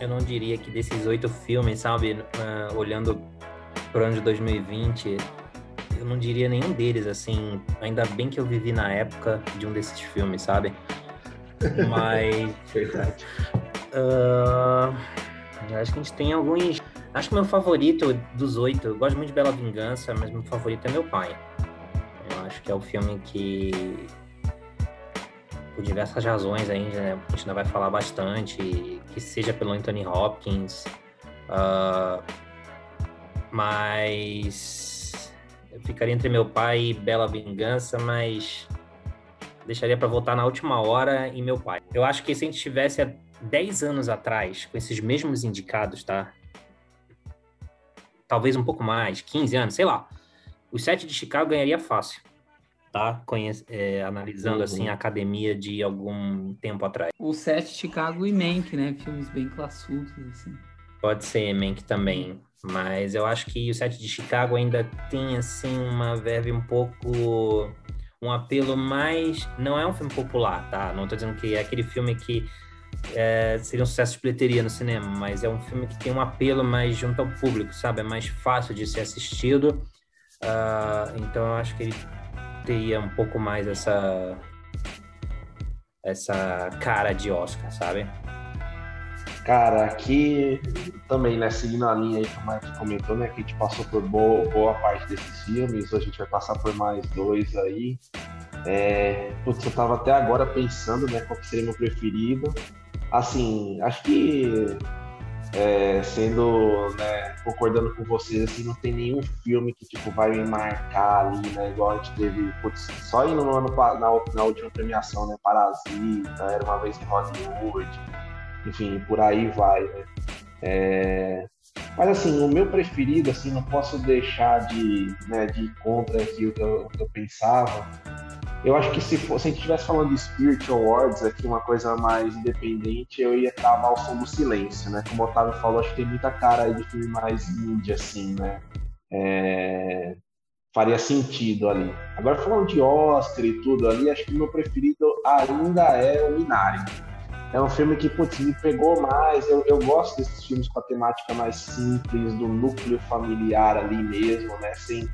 eu não diria que desses oito filmes, sabe, ah, olhando pro ano de 2020, eu não diria nenhum deles, assim, ainda bem que eu vivi na época de um desses filmes, sabe? *laughs* Mas Verdade. eu acho que a gente tem alguns. Acho que meu favorito dos oito, eu gosto muito de Bela Vingança, mas meu favorito é Meu Pai. Eu acho que é o filme que, por diversas razões ainda, né, a gente ainda vai falar bastante, que seja pelo Anthony Hopkins, ah, mas eu ficaria entre Meu Pai e Bela Vingança, mas deixaria para voltar na última hora em Meu Pai. Eu acho que se a gente tivesse há 10 anos atrás, com esses mesmos indicados, tá? Talvez um pouco mais, 15 anos, sei lá. O Sete de Chicago ganharia fácil, tá? Conhece, é, analisando, Uhum. assim, a academia de algum tempo atrás. O Sete, Chicago e Mank, né? Filmes bem classudos, assim. Pode ser Mank também, mas eu acho que o Sete de Chicago ainda tem, assim, uma verve um pouco... Um apelo mais... Não é um filme popular, tá? Não tô dizendo que é aquele filme que é, seria um sucesso de bilheteria no cinema, mas é um filme que tem um apelo mais junto ao público, sabe? É mais fácil de ser assistido. Ah, então eu acho que ele teria um pouco mais essa... Essa cara de Oscar, sabe? Cara, aqui também, né, seguindo a linha aí que o Marcos comentou, né, que a gente passou por boa, boa parte desses filmes, hoje a gente vai passar por mais dois aí. É, putz, eu tava até agora pensando, né, qual que seria meu preferido. Assim, acho que é, sendo, né, concordando com vocês, assim, não tem nenhum filme que, tipo, vai me marcar ali, né, igual a gente teve, putz, só indo no ano, na, na última premiação, né, Parasita, Era Uma Vez em Hollywood, enfim, por aí vai, né. É, Mas assim, o meu preferido, assim, não posso deixar de, né, de ir contra aqui o que eu, o que eu pensava. Eu acho que se, fosse, se a gente estivesse falando de Spirit Awards, aqui uma coisa mais independente, eu ia travar o som do silêncio, né? Como o Otávio falou, acho que tem muita cara aí de filme mais indie, assim, né? É, Faria sentido ali. Agora falando de Oscar e tudo ali, acho que o meu preferido ainda é o Minari. É um filme que, putz, me pegou mais. Eu, eu gosto desses filmes com a temática mais simples, do núcleo familiar ali mesmo, né? Sem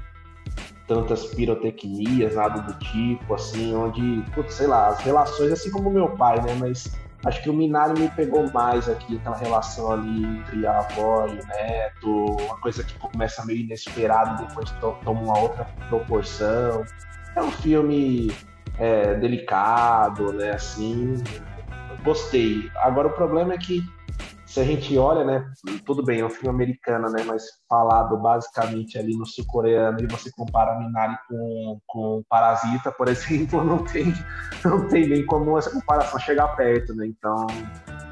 tantas pirotecnias, nada do tipo, assim, onde, putz, sei lá, as relações, assim como meu pai, né? Mas acho que o Minari me pegou mais aqui, aquela relação ali entre a avó e o neto, uma coisa que começa meio inesperada e depois to- toma uma outra proporção. É um filme é, delicado, né? Assim, gostei. Agora o problema é que se a gente olha, né, tudo bem, é um filme americano, né, mas falado basicamente ali no sul-coreano e você compara Minari com, com Parasita, por *laughs* exemplo, não tem, não tem nem como essa comparação chegar perto, né, então...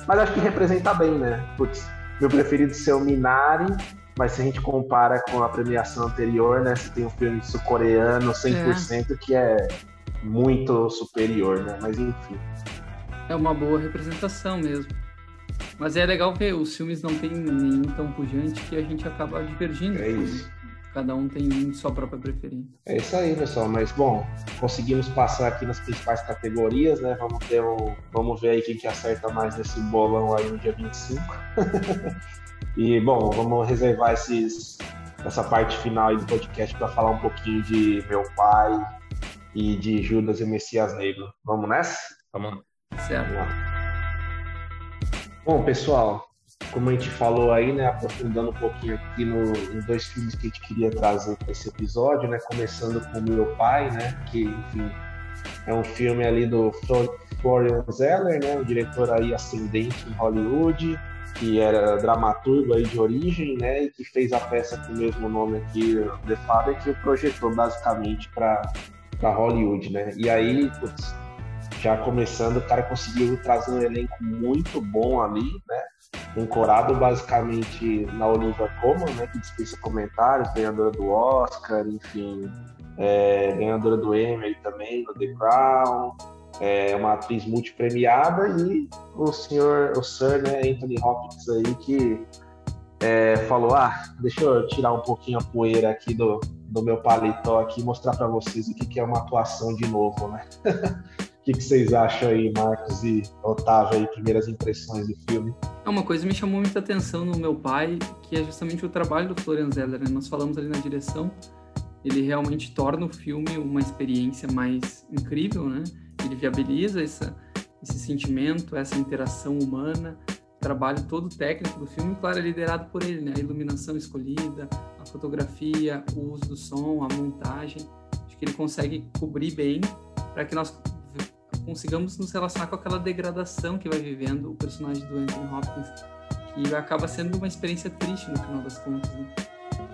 Mas acho que representa bem, né, putz, meu preferido ser o Minari, mas se a gente compara com a premiação anterior, né, você tem um filme sul-coreano 100% que é muito superior, né, mas enfim. É uma boa representação mesmo. Mas é legal ver, os filmes não tem nenhum tão pujante que a gente acaba divergindo. É isso. Cada um tem sua própria preferência. É isso aí, pessoal. Mas bom, conseguimos passar aqui nas principais categorias, né? Vamos ter um, vamos ver aí quem que acerta mais nesse bolão aí no dia 25. *laughs* E, bom, vamos reservar esses, essa parte final aí do podcast para falar um pouquinho de meu pai e de Judas e Messias Negro. Vamos nessa? Vamos. Certo. Vamos lá. Bom, pessoal, como a gente falou aí, né, aprofundando um pouquinho aqui no, nos dois filmes que a gente queria trazer para esse episódio, né, começando com Meu Pai, né, que, enfim, é um filme ali do Florian Zeller, né, um diretor aí ascendente em Hollywood, que era dramaturgo aí de origem, né, e que fez a peça com o mesmo nome aqui, The Father, que o projetou basicamente para Hollywood, né, e aí, putz, já começando, o cara conseguiu trazer um elenco muito bom ali, né? Ancorado basicamente na Olivia Colman, né? Que dispensa comentários, ganhadora do Oscar, enfim, é, ganhadora do Emmy também, no The Crown, é uma atriz multipremiada e o senhor, o Sir, né, Anthony Hopkins aí, que é, falou, ah, deixa eu tirar um pouquinho a poeira aqui do, do meu paletó aqui e mostrar para vocês o que, que é uma atuação de novo, né? *laughs* O que, que, vocês acham aí, Marcos e Otávio, aí, primeiras impressões do filme? É uma coisa me chamou muita atenção no meu pai, que é justamente o trabalho do Florian Zeller. Né? Nós falamos ali na direção, ele realmente torna o filme uma experiência mais incrível, né? Ele viabiliza essa, esse sentimento, essa interação humana, trabalho todo técnico do filme, claro, é liderado por ele, né? A iluminação escolhida, a fotografia, o uso do som, a montagem. Acho que ele consegue cobrir bem para que nós consigamos nos relacionar com aquela degradação que vai vivendo o personagem do Anthony Hopkins, que acaba sendo uma experiência triste no final das contas. Né?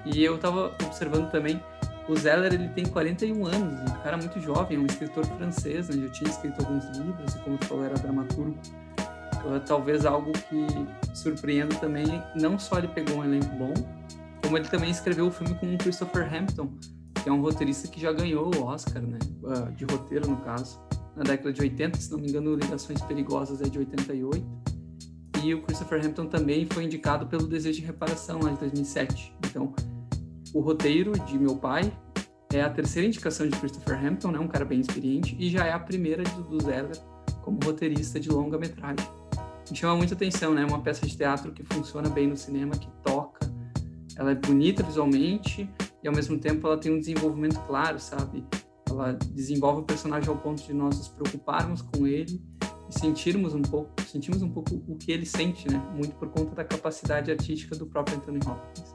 E eu estava observando também, o Zeller ele tem 41 anos, um cara muito jovem, é um escritor francês, né? já tinha escrito alguns livros, e como tu falou, era dramaturgo. Uh, talvez algo que surpreenda também, não só ele pegou um elenco bom, como ele também escreveu o filme com o Christopher Hampton, que é um roteirista que já ganhou o Oscar, né? Uh, de roteiro, no caso na década de 80, se não me engano, Ligações Perigosas é de 88. E o Christopher Hampton também foi indicado pelo Desejo de Reparação, lá de 2007. Então, o roteiro de Meu Pai é a terceira indicação de Christopher Hampton, né, um cara bem experiente, e já é a primeira de, do Zeller como roteirista de longa-metragem. Me chama muita atenção, né? Uma peça de teatro que funciona bem no cinema, que toca, ela é bonita visualmente e ao mesmo tempo ela tem um desenvolvimento claro, sabe? Ela desenvolve o personagem ao ponto de nós nos preocuparmos com ele e sentirmos um pouco, sentimos um pouco o que ele sente, né? Muito por conta da capacidade artística do próprio Anthony Hopkins.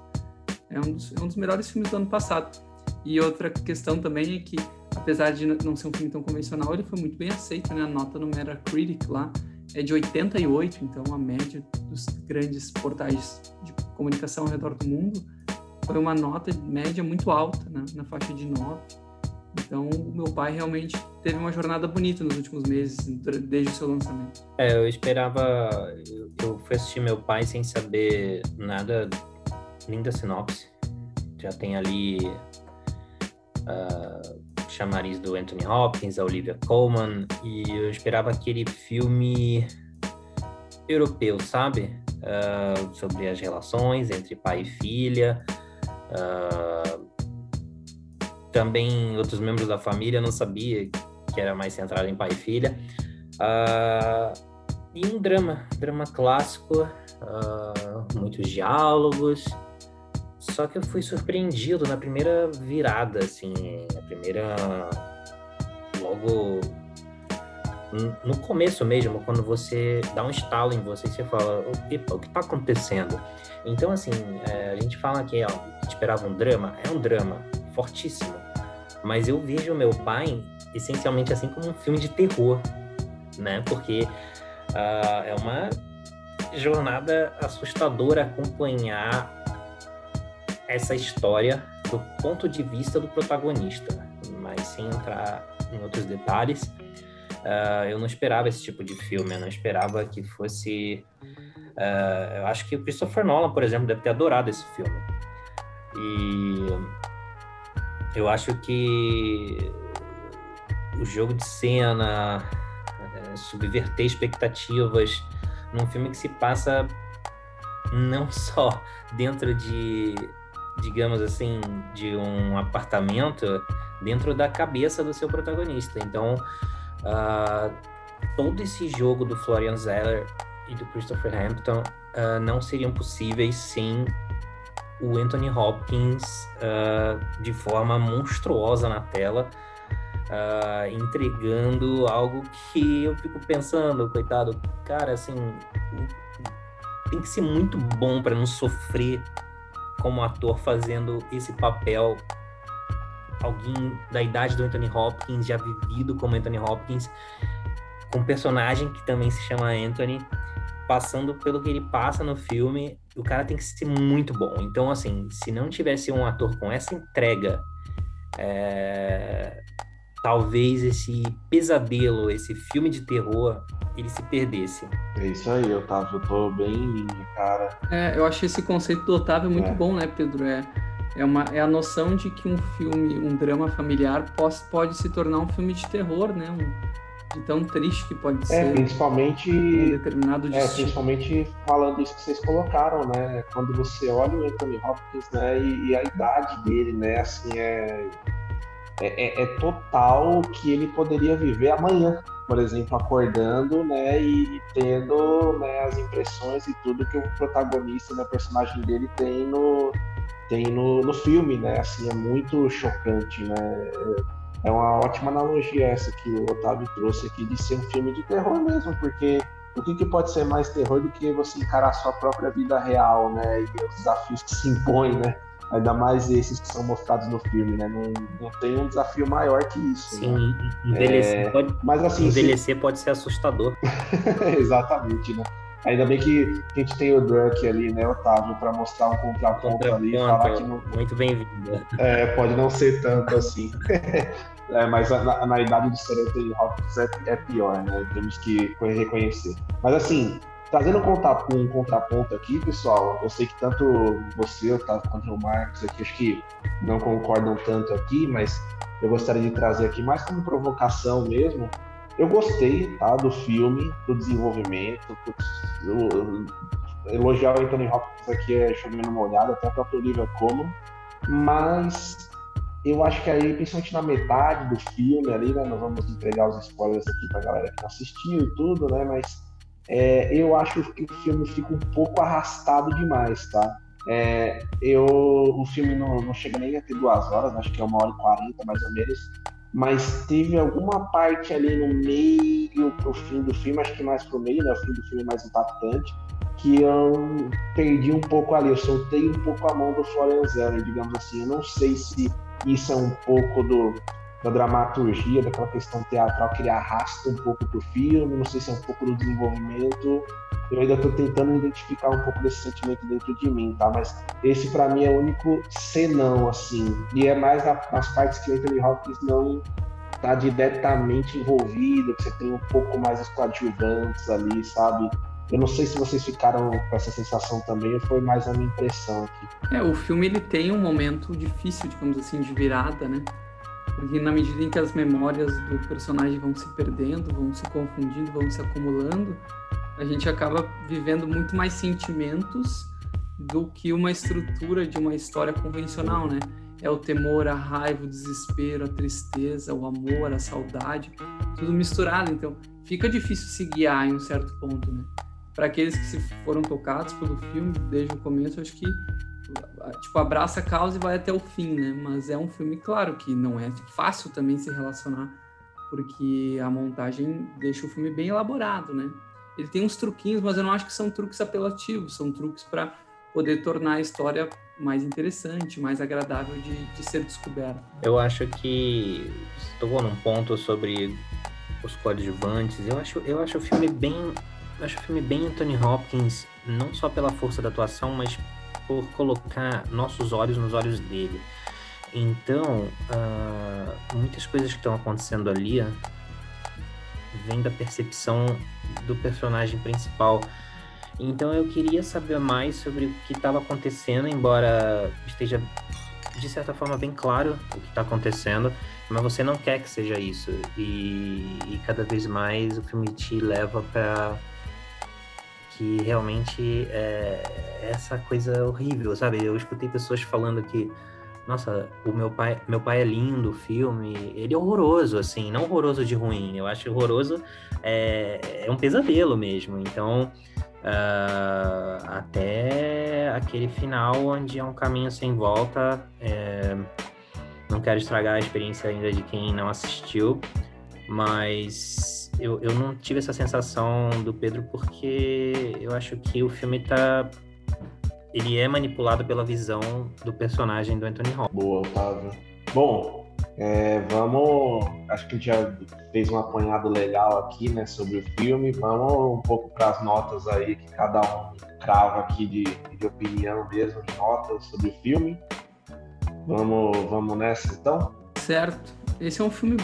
É um dos, é um dos melhores filmes do ano passado. E outra questão também é que, apesar de não ser um filme tão convencional, ele foi muito bem aceito, né? A nota no Metacritic lá é de 88, então a média dos grandes portais de comunicação ao redor do mundo foi uma nota média muito alta, né? na faixa de 9. Então, meu pai realmente teve uma jornada bonita nos últimos meses, desde o seu lançamento. É, eu esperava. Eu fui assistir meu pai sem saber nada, nem da sinopse. Já tem ali. Uh, chamariz do Anthony Hopkins, a Olivia Colman, e eu esperava aquele filme europeu, sabe? Uh, sobre as relações entre pai e filha. Uh, também outros membros da família, não sabia que era mais centrado em pai e filha. Uh, e um drama, drama clássico, uh, muitos diálogos. Só que eu fui surpreendido na primeira virada, assim, na primeira. Logo. No começo mesmo, quando você dá um estalo em você você fala: o que está acontecendo? Então, assim, é, a gente fala que ó, esperava um drama, é um drama fortíssimo mas eu vejo meu pai essencialmente assim como um filme de terror, né? Porque uh, é uma jornada assustadora acompanhar essa história do ponto de vista do protagonista, mas sem entrar em outros detalhes. Uh, eu não esperava esse tipo de filme, eu não esperava que fosse. Uh, eu acho que o Christopher Nolan, por exemplo, deve ter adorado esse filme. E eu acho que o jogo de cena, é, subverter expectativas num filme que se passa não *laughs* só dentro de, digamos assim, de um apartamento, dentro da cabeça do seu protagonista. Então, uh, todo esse jogo do Florian Zeller e do Christopher Hampton uh, não seriam possíveis sem o Anthony Hopkins uh, de forma monstruosa na tela, uh, entregando algo que eu fico pensando, coitado, cara, assim, tem que ser muito bom para não sofrer como ator fazendo esse papel. Alguém da idade do Anthony Hopkins, já vivido como Anthony Hopkins, com um personagem que também se chama Anthony, passando pelo que ele passa no filme, o cara tem que ser muito bom. Então, assim, se não tivesse um ator com essa entrega, é... talvez esse pesadelo, esse filme de terror, ele se perdesse. É isso aí, Otávio, eu tô bem em linha, cara. É, eu acho esse conceito do Otávio muito é. bom, né, Pedro? É, é, uma, é a noção de que um filme, um drama familiar, pode, pode se tornar um filme de terror, né? Um, de tão triste que pode é, ser. Principalmente, um determinado é, principalmente falando isso que vocês colocaram, né? Quando você olha o Anthony Hopkins, né? E, e a idade dele, né? Assim, é, é, é, total que ele poderia viver amanhã, por exemplo, acordando, né? E tendo né, as impressões e tudo que o protagonista, né, o personagem dele tem no tem no, no filme, né? Assim, é muito chocante, né? É uma ótima analogia essa que o Otávio trouxe aqui de ser um filme de terror mesmo, porque o que, que pode ser mais terror do que você encarar a sua própria vida real, né? E os desafios que se impõem, né? Ainda mais esses que são mostrados no filme, né? Não, não tem um desafio maior que isso. Sim, né? envelhecer, é... pode, mas, assim, envelhecer se... pode ser assustador. *laughs* Exatamente, né? Ainda bem que a gente tem o Dirk ali, né, Otávio, para mostrar um contraponto ali falar que não. Muito bem-vindo. É, pode não ser tanto assim. *laughs* É, mas na, na, idade do Sir Anthony Hopkins é, é, pior, né? Temos que reconhecer. Mas assim, trazendo um, um contraponto aqui, pessoal, eu sei que tanto você tá, quanto o Marcos aqui, acho que não concordam tanto aqui, mas eu gostaria de trazer aqui mais como provocação mesmo. Eu gostei tá, do filme, do desenvolvimento, elogiar o Anthony Hopkins aqui é chovendo molhado, até o próprio Olivia Colman, mas eu acho que aí, principalmente na metade do filme ali, né, nós vamos entregar os spoilers aqui pra galera que não assistiu e tudo, né, mas é, eu acho que o filme fica um pouco arrastado demais, tá? É, eu, o filme não, não chega nem a ter duas horas, acho que é uma hora e quarenta mais ou menos, mas teve alguma parte ali no meio pro fim do filme, acho que mais pro meio, né, o fim do filme é mais impactante, que eu perdi um pouco ali, eu soltei um pouco a mão do Florian Zeller, digamos assim, eu não sei se isso é um pouco do, da dramaturgia, daquela questão teatral que ele arrasta um pouco pro filme, não sei se é um pouco do desenvolvimento. Eu ainda estou tentando identificar um pouco desse sentimento dentro de mim, tá? Mas esse para mim é o único senão, assim. E é mais nas partes que o Anthony Hopkins não tá diretamente envolvido, que você tem um pouco mais os coadjuvantes ali, sabe? Eu não sei se vocês ficaram com essa sensação também, ou foi mais a minha impressão aqui. É, o filme ele tem um momento difícil, digamos assim, de virada, né? Porque na medida em que as memórias do personagem vão se perdendo, vão se confundindo, vão se acumulando, a gente acaba vivendo muito mais sentimentos do que uma estrutura de uma história convencional, né? É o temor, a raiva, o desespero, a tristeza, o amor, a saudade, tudo misturado. Então, fica difícil se guiar em um certo ponto, né? para aqueles que se foram tocados pelo filme desde o começo, acho que tipo abraça a causa e vai até o fim, né? Mas é um filme claro que não é fácil também se relacionar, porque a montagem deixa o filme bem elaborado, né? Ele tem uns truquinhos, mas eu não acho que são truques apelativos, são truques para poder tornar a história mais interessante, mais agradável de, de ser descoberta. Eu acho que estou num ponto sobre os coadjuvantes. Eu acho, eu acho o filme bem acho o filme bem Anthony Hopkins, não só pela força da atuação, mas por colocar nossos olhos nos olhos dele. Então, uh, muitas coisas que estão acontecendo ali uh, vêm da percepção do personagem principal. Então, eu queria saber mais sobre o que estava acontecendo, embora esteja de certa forma bem claro o que está acontecendo, mas você não quer que seja isso. E, e cada vez mais o filme te leva para que realmente é essa coisa horrível, sabe? Eu escutei pessoas falando que nossa, o meu pai, meu pai é lindo, o filme, ele é horroroso, assim, não horroroso de ruim, eu acho horroroso é, é um pesadelo mesmo. Então, uh, até aquele final onde é um caminho sem volta, é, não quero estragar a experiência ainda de quem não assistiu, mas eu, eu não tive essa sensação do Pedro porque eu acho que o filme tá ele é manipulado pela visão do personagem do Anthony Hopkins. Boa, Otávio. Bom, é, vamos. Acho que a gente já fez um apanhado legal aqui, né, sobre o filme. Vamos um pouco para as notas aí que cada um crava aqui de, de opinião mesmo, de notas sobre o filme. Vamos, vamos nessa então? Certo. Esse é um filme,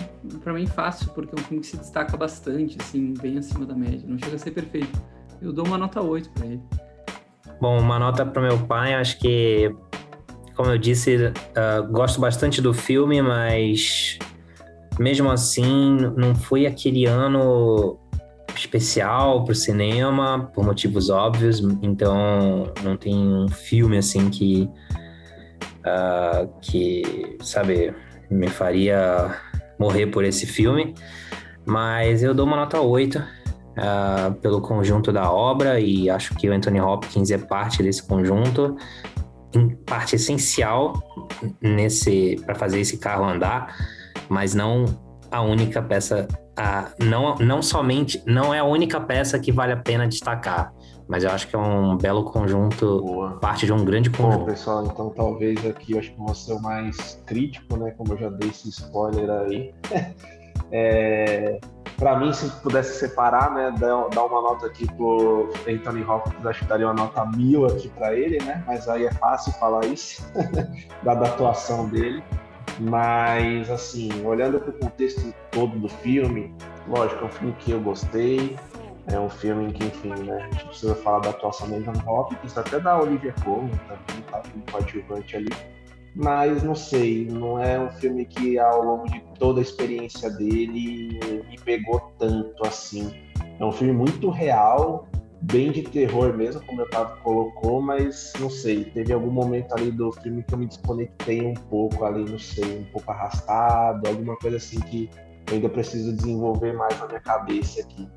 para mim, fácil, porque é um filme que se destaca bastante, assim, bem acima da média. Não chega a ser perfeito. Eu dou uma nota 8 para ele. Bom, uma nota para meu pai, acho que, como eu disse, uh, gosto bastante do filme, mas mesmo assim não foi aquele ano especial para o cinema, por motivos óbvios, então não tem um filme assim que, uh, que sabe, me faria morrer por esse filme, mas eu dou uma nota 8 uh, pelo conjunto da obra e acho que o Anthony Hopkins é parte desse conjunto, em parte essencial nesse para fazer esse carro andar, mas não a única peça, a, não, não somente, não é a única peça que vale a pena destacar, mas eu acho que é um belo conjunto, Boa. parte de um grande conjunto. Bom, pessoal, então talvez aqui eu acho que vou ser o mais crítico, né? Como eu já dei esse spoiler aí. *laughs* é, para mim, se pudesse separar, né, dar uma nota aqui pro Anthony Hopkins, acho que daria uma nota mil aqui para ele, né? Mas aí é fácil falar isso, *laughs* da atuação dele. Mas, assim, olhando para o contexto todo do filme, lógico, é um filme que eu gostei, é um filme que, enfim, né, a gente precisa falar da atuação do Anthony Hopkins, até da Olivia Colman também, tá um coadjuvante ali mas não sei, não é um filme que ao longo de toda a experiência dele me pegou tanto assim. É um filme muito real, bem de terror mesmo, como o Otávio colocou, mas não sei, teve algum momento ali do filme que eu me desconectei um pouco ali, não sei, um pouco arrastado, alguma coisa assim que eu ainda preciso desenvolver mais na minha cabeça aqui.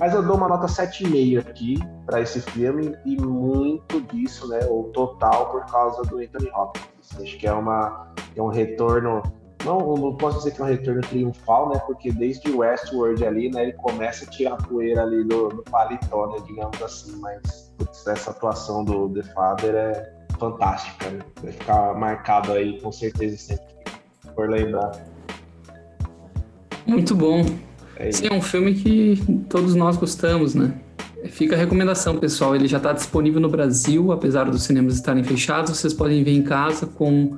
Mas eu dou uma nota 7,5 aqui para esse filme e muito disso, né, o total por causa do Anthony Hopkins. Acho que é, uma, é um retorno. Não, não posso dizer que é um retorno triunfal, né? Porque desde Westworld ali, né, ele começa a tirar a poeira ali do, do paletó, né, digamos assim. Mas putz, essa atuação do The Father é fantástica, né? Vai ficar marcado aí com certeza sempre for lembrar. Muito bom. É Sim, é um filme que todos nós gostamos, né? Fica a recomendação, pessoal. Ele já está disponível no Brasil, apesar dos cinemas estarem fechados. Vocês podem ver em casa com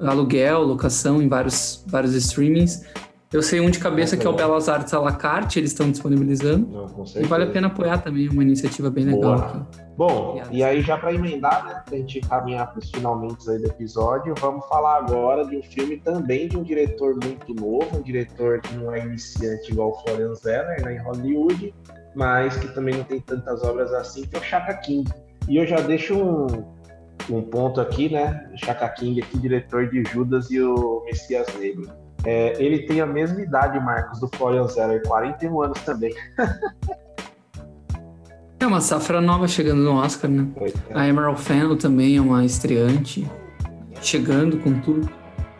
aluguel, locação em vários, vários streamings. Eu sei um de cabeça que é o Belas Artes à la carte, eles estão disponibilizando. Não, e vale a pena apoiar também, uma iniciativa bem legal Boa. aqui. Bom, e aí já para emendar, né, pra gente caminhar para os finalmente aí do episódio, vamos falar agora de um filme também de um diretor muito novo, um diretor que não é iniciante igual o Florian Zeller, né, em Hollywood, mas que também não tem tantas obras assim, que é o Chaka King. E eu já deixo um, um ponto aqui, né? Chaka King aqui, diretor de Judas e o Messias Negro. É, ele tem a mesma idade, Marcos, do Florian Zeller, 41 anos também. é uma safra nova chegando no Oscar, né? É. A Emerald Fennel também é uma estreante, chegando com tudo.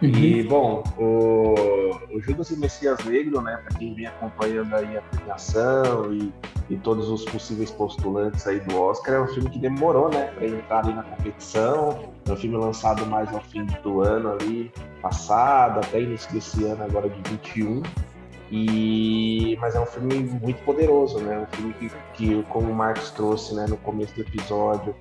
Uhum. E, bom, o, o, Judas e Messias Negro, né, para quem vem acompanhando aí a premiação e, e, todos os possíveis postulantes aí do Oscar, é um filme que demorou, né, para entrar ali na competição. É um filme lançado mais ao fim do ano ali, passado, até início desse ano, agora de 21. E, mas é um filme muito poderoso, né? Um filme que, que como o Marcos trouxe né, no começo do episódio,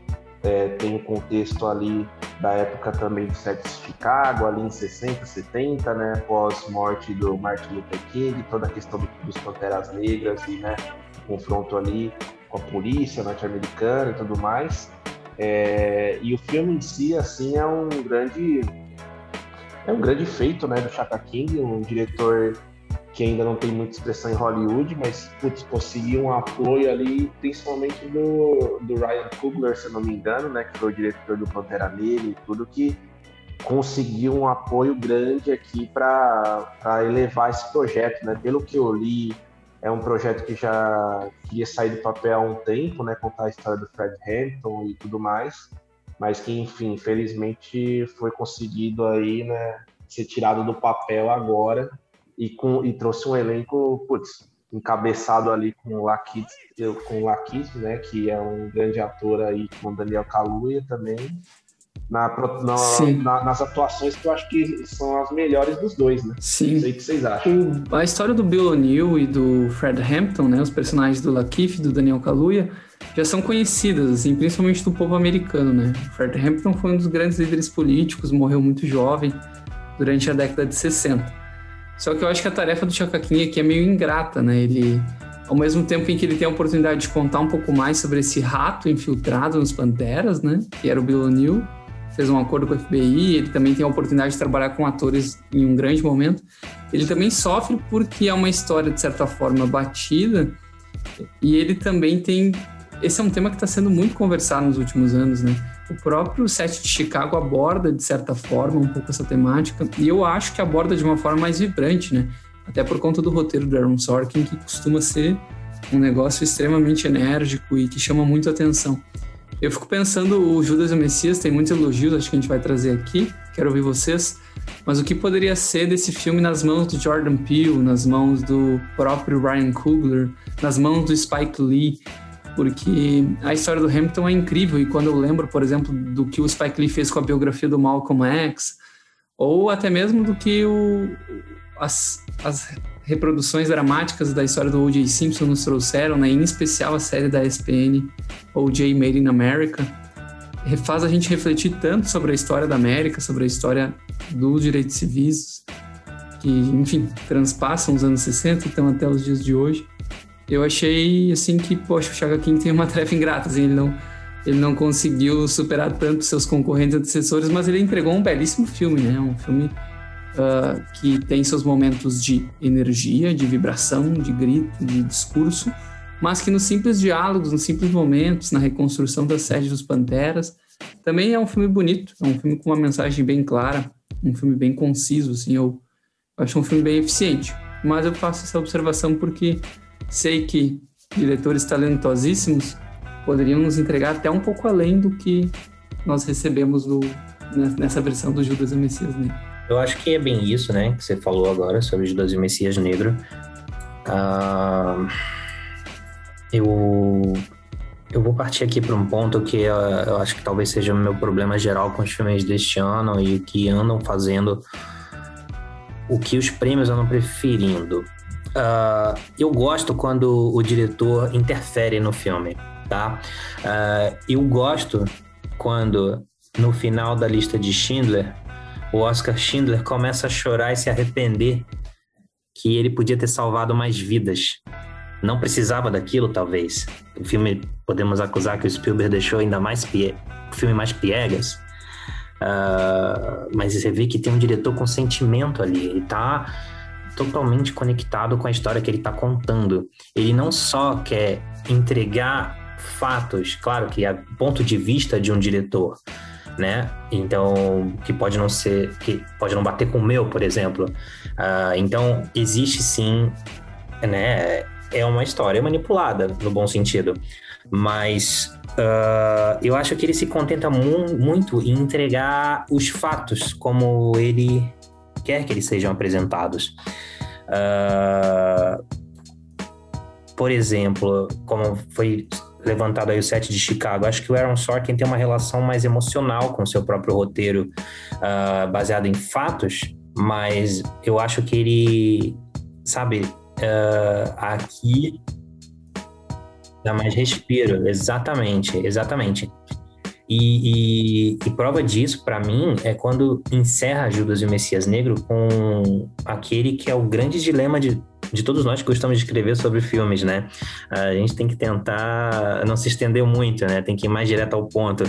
é, tem o contexto ali da época também do sexo de Chicago, ali em 60, 70, né, após morte do Martin Luther King, toda a questão do, dos Panteras Negras e né, o confronto ali com a polícia norte-americana e tudo mais. É, e o filme em si, assim, é um grande é um grande feito, né, do Chaka King, um diretor que ainda não tem muita expressão em Hollywood, mas putz, conseguiu um apoio ali, principalmente do, do Ryan Coogler, se eu não me engano, né, que foi o diretor do Pantera Negra e tudo, que conseguiu um apoio grande aqui para elevar esse projeto, né? Pelo que eu li, é um projeto que já queria sair do papel há um tempo, né? Contar a história do Fred Hampton e tudo mais, mas que, enfim, infelizmente foi conseguido aí, né? Ser tirado do papel agora e, com, e trouxe um elenco, putz, encabeçado ali com o Lakit, com o Lakit, né? Que é um grande ator aí, com o Daniel Kaluuya também na, na, na, nas atuações que eu acho que são as melhores dos dois, né? Sim. Não sei o que vocês acham. O, a história do Bill O'Neill e do Fred Hampton, né? Os personagens do Lakeith e do Daniel Kaluuya já são conhecidas, assim, principalmente do povo americano, né? O Fred Hampton foi um dos grandes líderes políticos, morreu muito jovem durante a década de 60. Só que eu acho que a tarefa do Chacaquinha aqui é meio ingrata, né? Ele, ao mesmo tempo em que ele tem a oportunidade de contar um pouco mais sobre esse rato infiltrado nos Panteras, né? Que era o Bill O'Neill, fez um acordo com o FBI, ele também tem a oportunidade de trabalhar com atores em um grande momento. Ele também sofre porque é uma história, de certa forma, batida, e ele também tem. Esse é um tema que está sendo muito conversado nos últimos anos, né? O próprio set de Chicago aborda, de certa forma, um pouco essa temática, e eu acho que aborda de uma forma mais vibrante, né? Até por conta do roteiro do Aaron Sorkin, que costuma ser um negócio extremamente enérgico e que chama muito atenção. Eu fico pensando, o Judas e o Messias tem muitos elogios, acho que a gente vai trazer aqui, quero ouvir vocês. Mas o que poderia ser desse filme nas mãos do Jordan Peele, nas mãos do próprio Ryan Coogler, nas mãos do Spike Lee? Porque a história do Hamilton é incrível e quando eu lembro, por exemplo, do que o Spike Lee fez com a biografia do Malcolm X, ou até mesmo do que o, as, as reproduções dramáticas da história do O.J. Simpson nos trouxeram, né? em especial a série da ESPN O.J. Made in America, faz a gente refletir tanto sobre a história da América, sobre a história dos direitos civis, que, enfim, transpassam os anos 60 e estão até os dias de hoje. Eu achei, assim, que, poxa, o Chaka King tem uma tarefa ingrata, assim, ele não, ele não conseguiu superar tanto seus concorrentes antecessores, mas ele entregou um belíssimo filme, né? Um filme uh, que tem seus momentos de energia, de vibração, de grito, de discurso, mas que nos simples diálogos, nos simples momentos, na reconstrução da sede dos Panteras, também é um filme bonito, é um filme com uma mensagem bem clara, um filme bem conciso, assim, eu acho um filme bem eficiente. Mas eu faço essa observação porque sei que diretores talentosíssimos poderiam nos entregar até um pouco além do que nós recebemos no, nessa versão do Judas e Messias Negro. Eu acho que é bem isso, né, que você falou agora sobre Judas e Messias Negro. Uh, eu, eu vou partir aqui para um ponto que eu, eu acho que talvez seja o meu problema geral com os filmes deste ano e que andam fazendo o que os prêmios andam preferindo. Uh, eu gosto quando o diretor interfere no filme, tá? Uh, eu gosto quando no final da lista de Schindler o Oscar Schindler começa a chorar e se arrepender que ele podia ter salvado mais vidas. Não precisava daquilo, talvez. O filme, podemos acusar que o Spielberg deixou ainda mais pie... o filme mais piegas. Uh, mas você vê que tem um diretor com sentimento ali. Ele está totalmente conectado com a história que ele está contando. Ele não só quer entregar fatos, claro que é ponto de vista de um diretor, né? Então, que pode não ser, que pode não bater com o meu, por exemplo. Uh, então, existe sim, né? É uma história manipulada, no bom sentido. Mas uh, eu acho que ele se contenta mu muito em entregar os fatos como ele quer que eles sejam apresentados. Uh, por exemplo, como foi levantado aí o set de Chicago. Acho que o Aaron Sorkin tem uma relação mais emocional com o seu próprio roteiro, uh, baseado em fatos, mas eu acho que ele, sabe, uh, aqui dá mais respiro. Exatamente, exatamente. E, e, e, prova disso, para mim, é quando encerra Judas e o Messias Negro com aquele que é o grande dilema de, de todos nós que gostamos de escrever sobre filmes, né? A gente tem que tentar não se estender muito, né? Tem que ir mais direto ao ponto.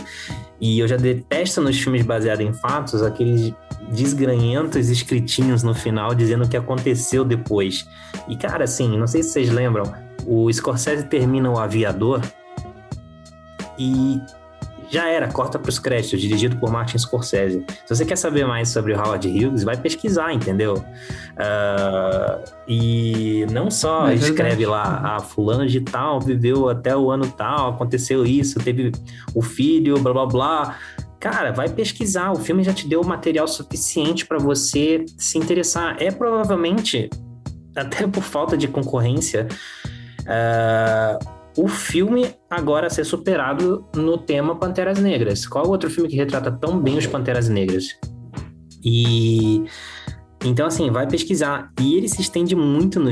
E eu já detesto nos filmes baseados em fatos aqueles desgranhentos escritinhos no final dizendo o que aconteceu depois. E, cara, assim, não sei se vocês lembram, o Scorsese termina o Aviador e já era, corta para os créditos, dirigido por Martin Scorsese. Se você quer saber mais sobre o Howard Hughes, vai pesquisar, entendeu? Uh, e não só é escreve lá, a ah, fulano de tal viveu até o ano tal, aconteceu isso, teve o filho, blá blá blá. Cara, vai pesquisar. O filme já te deu material suficiente para você se interessar. É provavelmente, até por falta de concorrência, uh, o filme agora a ser superado no tema Panteras Negras. Qual outro filme que retrata tão bem os Panteras Negras? E então, assim, vai pesquisar. E ele se estende muito no,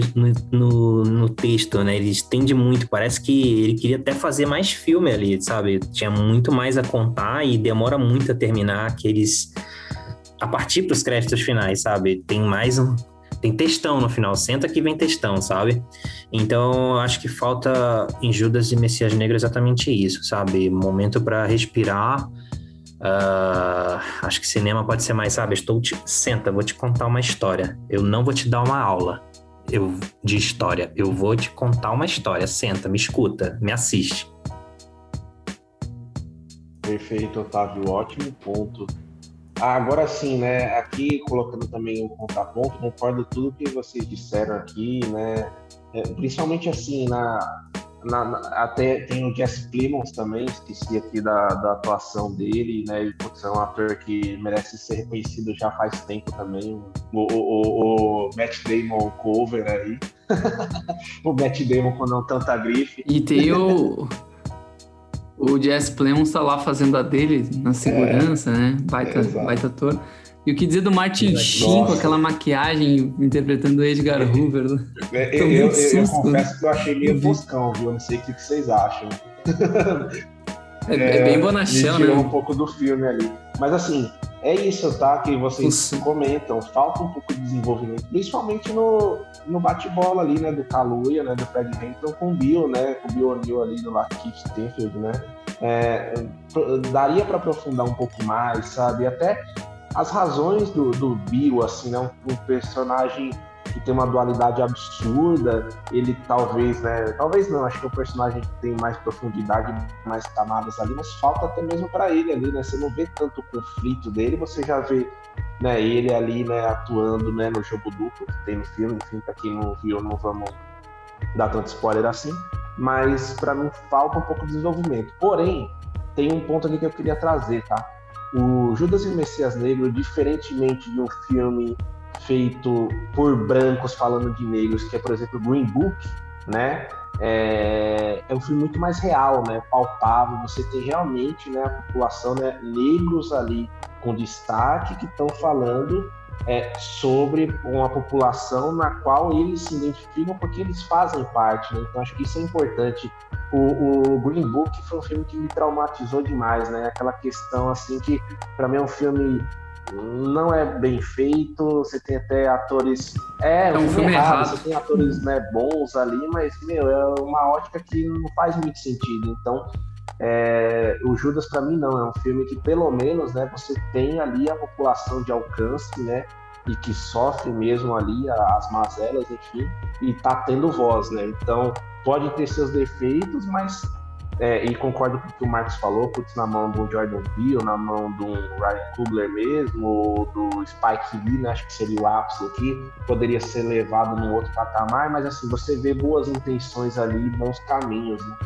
no, no, texto, né? Ele estende muito. Parece que ele queria até fazer mais filme ali, sabe? Tinha muito mais a contar e demora muito a terminar aqueles. A partir para os créditos finais, sabe? Tem mais um, tem textão no final, senta que vem textão, sabe? Então, acho que falta em Judas e Messias Negro exatamente isso, sabe? Momento para respirar. Uh, acho que cinema pode ser mais, sabe? Estou te... Senta, vou te contar uma história. Eu não vou te dar uma aula eu, de história. Eu vou te contar uma história. Senta, me escuta, me assiste. Perfeito, Otávio. Ótimo ponto. Ah, agora sim, né? Aqui colocando também um contraponto, concordo tudo que vocês disseram aqui, né? É, principalmente assim, na, na, na, até tem o Jesse Plemons também, esqueci aqui da, da atuação dele, né? Ele putz, é um ator que merece ser reconhecido já faz tempo também. O, o, o, o Matt Damon cover aí. *laughs* o Matt Damon com não tanta grife. E tem o. *laughs* o Jess Plemons tá lá fazendo a dele na segurança, é, né? Baita, é, baita ator. E o que dizer do Martin Sheen com aquela maquiagem interpretando o Edgar Hoover? Né? É, eu, eu, susto, eu, confesso que eu achei meio toscão, viu? Não sei o que vocês acham. É, é, bem bonachão, né? um pouco do filme ali. Mas assim, é isso, tá? Que vocês comentam. Falta um pouco de desenvolvimento, principalmente no, no bate-bola ali, né? Do Kaluuya, né? Do Fred Hampton com o Bill, né? Com o Bill O'Neill ali do Lakeith Stanfield, né? É, daria para aprofundar um pouco mais, sabe? Até as razões do, do Bill, assim, né? Um, um personagem que tem uma dualidade absurda. Ele talvez, né? Talvez não, acho que é um personagem que tem mais profundidade, mais camadas ali, mas falta até mesmo para ele ali, né? Você não vê tanto o conflito dele, você já vê né, ele ali, né, atuando né, no jogo duplo que tem no filme. Enfim, para quem não viu, não vamos dar tanto spoiler assim. Mas para mim falta um pouco de desenvolvimento. Porém, tem um ponto aqui que eu queria trazer, tá? O Judas e o Messias Negro, diferentemente de um filme feito por brancos falando de negros, que é, por exemplo, Green Book, né? É, é um filme muito mais real, né? Palpável. Você tem realmente, né, a população, né, negros ali com destaque que estão falando é, sobre uma população na qual eles se identificam porque eles fazem parte. Né? Então acho que isso é importante. O, o, Green Book foi um filme que me traumatizou demais, né? Aquela questão assim que para mim é um filme não é bem feito, você tem até atores. É, é um filme errado, errado, você tem atores né, bons ali, mas, meu, é uma ótica que não faz muito sentido. Então, é, o Judas para mim não, é um filme que pelo menos né, você tem ali a população de alcance, né? E que sofre mesmo ali as mazelas, enfim, e tá tendo voz, né? Então, pode ter seus defeitos, mas é, e concordo com o que o Marcos falou, putz, na mão do Jordan Peele, na mão do Ryan Coogler mesmo, ou do Spike Lee, né, acho que seria o ápice aqui, poderia ser levado num outro patamar, mas assim, você vê boas intenções ali, bons caminhos, né?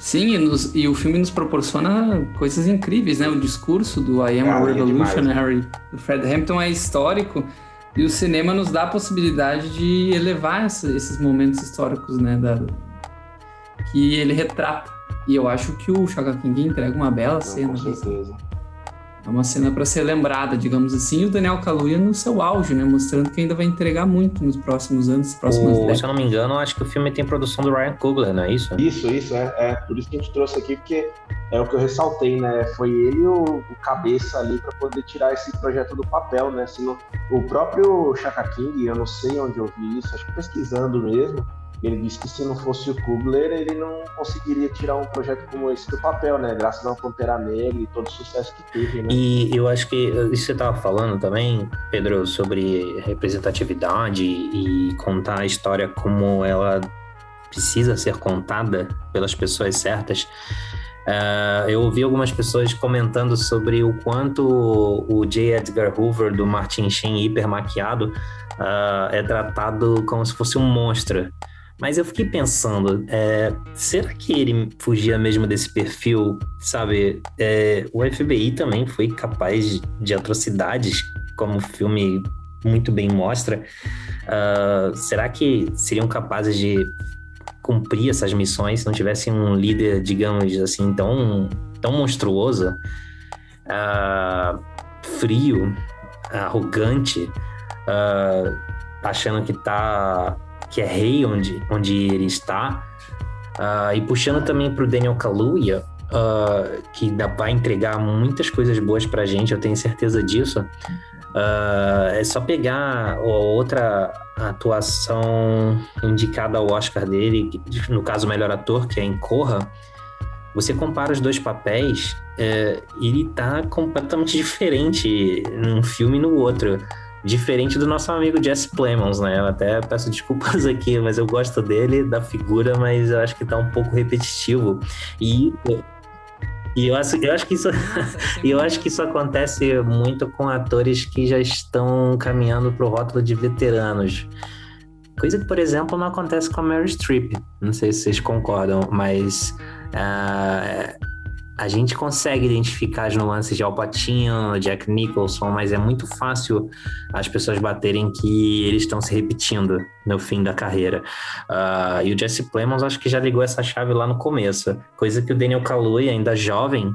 Sim, e, nos, e, o filme nos proporciona coisas incríveis, né? O discurso do I Am a Revolutionary do Fred Hampton é histórico e o cinema nos dá a possibilidade de elevar essa, esses momentos históricos, né? Da, que ele retrata. E eu acho que o Shaka King entrega uma bela Não, cena. Com certeza. É uma cena para ser lembrada, digamos assim, e o Daniel Kaluuya no seu auge, né? Mostrando que ainda vai entregar muito nos próximos anos, próximas décadas. Se eu não me engano, acho que o filme tem produção do Ryan Coogler, não é isso? Isso, isso, é, é. Por isso que a gente trouxe aqui, porque é o que eu ressaltei, né? Foi ele o, o cabeça ali para poder tirar esse projeto do papel, né? Senão, o próprio Shaka King, eu não sei onde eu vi isso, acho que pesquisando mesmo, ele disse que se não fosse o Kubler, ele não conseguiria tirar um projeto como esse do papel, né? Graças ao Pantera Negra e todo o sucesso que teve, né? E eu acho que isso que você estava falando também, Pedro, sobre representatividade e contar a história como ela precisa ser contada pelas pessoas certas. Uh, eu ouvi algumas pessoas comentando sobre o quanto o J. Edgar Hoover do Martin Sheen hiper maquiado uh, é tratado como se fosse um monstro. Mas eu fiquei pensando, é, será que ele fugia mesmo desse perfil? Sabe, é, o FBI também foi capaz de, de atrocidades, como o filme muito bem mostra. Uh, será que seriam capazes de cumprir essas missões se não tivessem um líder, digamos assim, tão, tão monstruoso, uh, frio, arrogante, uh, achando que tá que é rei onde, onde ele está, uh, e puxando também para o Daniel Kaluuya, uh, que vai entregar muitas coisas boas para a gente, eu tenho certeza disso. Uh, é só pegar outra atuação indicada ao Oscar dele, no caso, o melhor ator, que é em Corra. Você compara os dois papéis, é, ele tá completamente *laughs* diferente num filme e no outro. Diferente do nosso amigo Jesse Plemons, né? Eu até peço desculpas *laughs* aqui, mas eu gosto dele, da figura, mas eu acho que tá um pouco repetitivo. E e eu acho, eu acho que isso, eu *laughs* acho que isso acontece muito com atores que já estão caminhando para o rótulo de veteranos. Coisa que, por exemplo, não acontece com a Mary Streep. Não sei se vocês concordam, mas uh, a gente consegue identificar as nuances de Al Pacino, Jack Nicholson, mas é muito fácil as pessoas baterem que eles estão se repetindo no fim da carreira. Uh, e o Jesse Plemons acho que já ligou essa chave lá no começo, coisa que o Daniel Kaluuya, ainda jovem,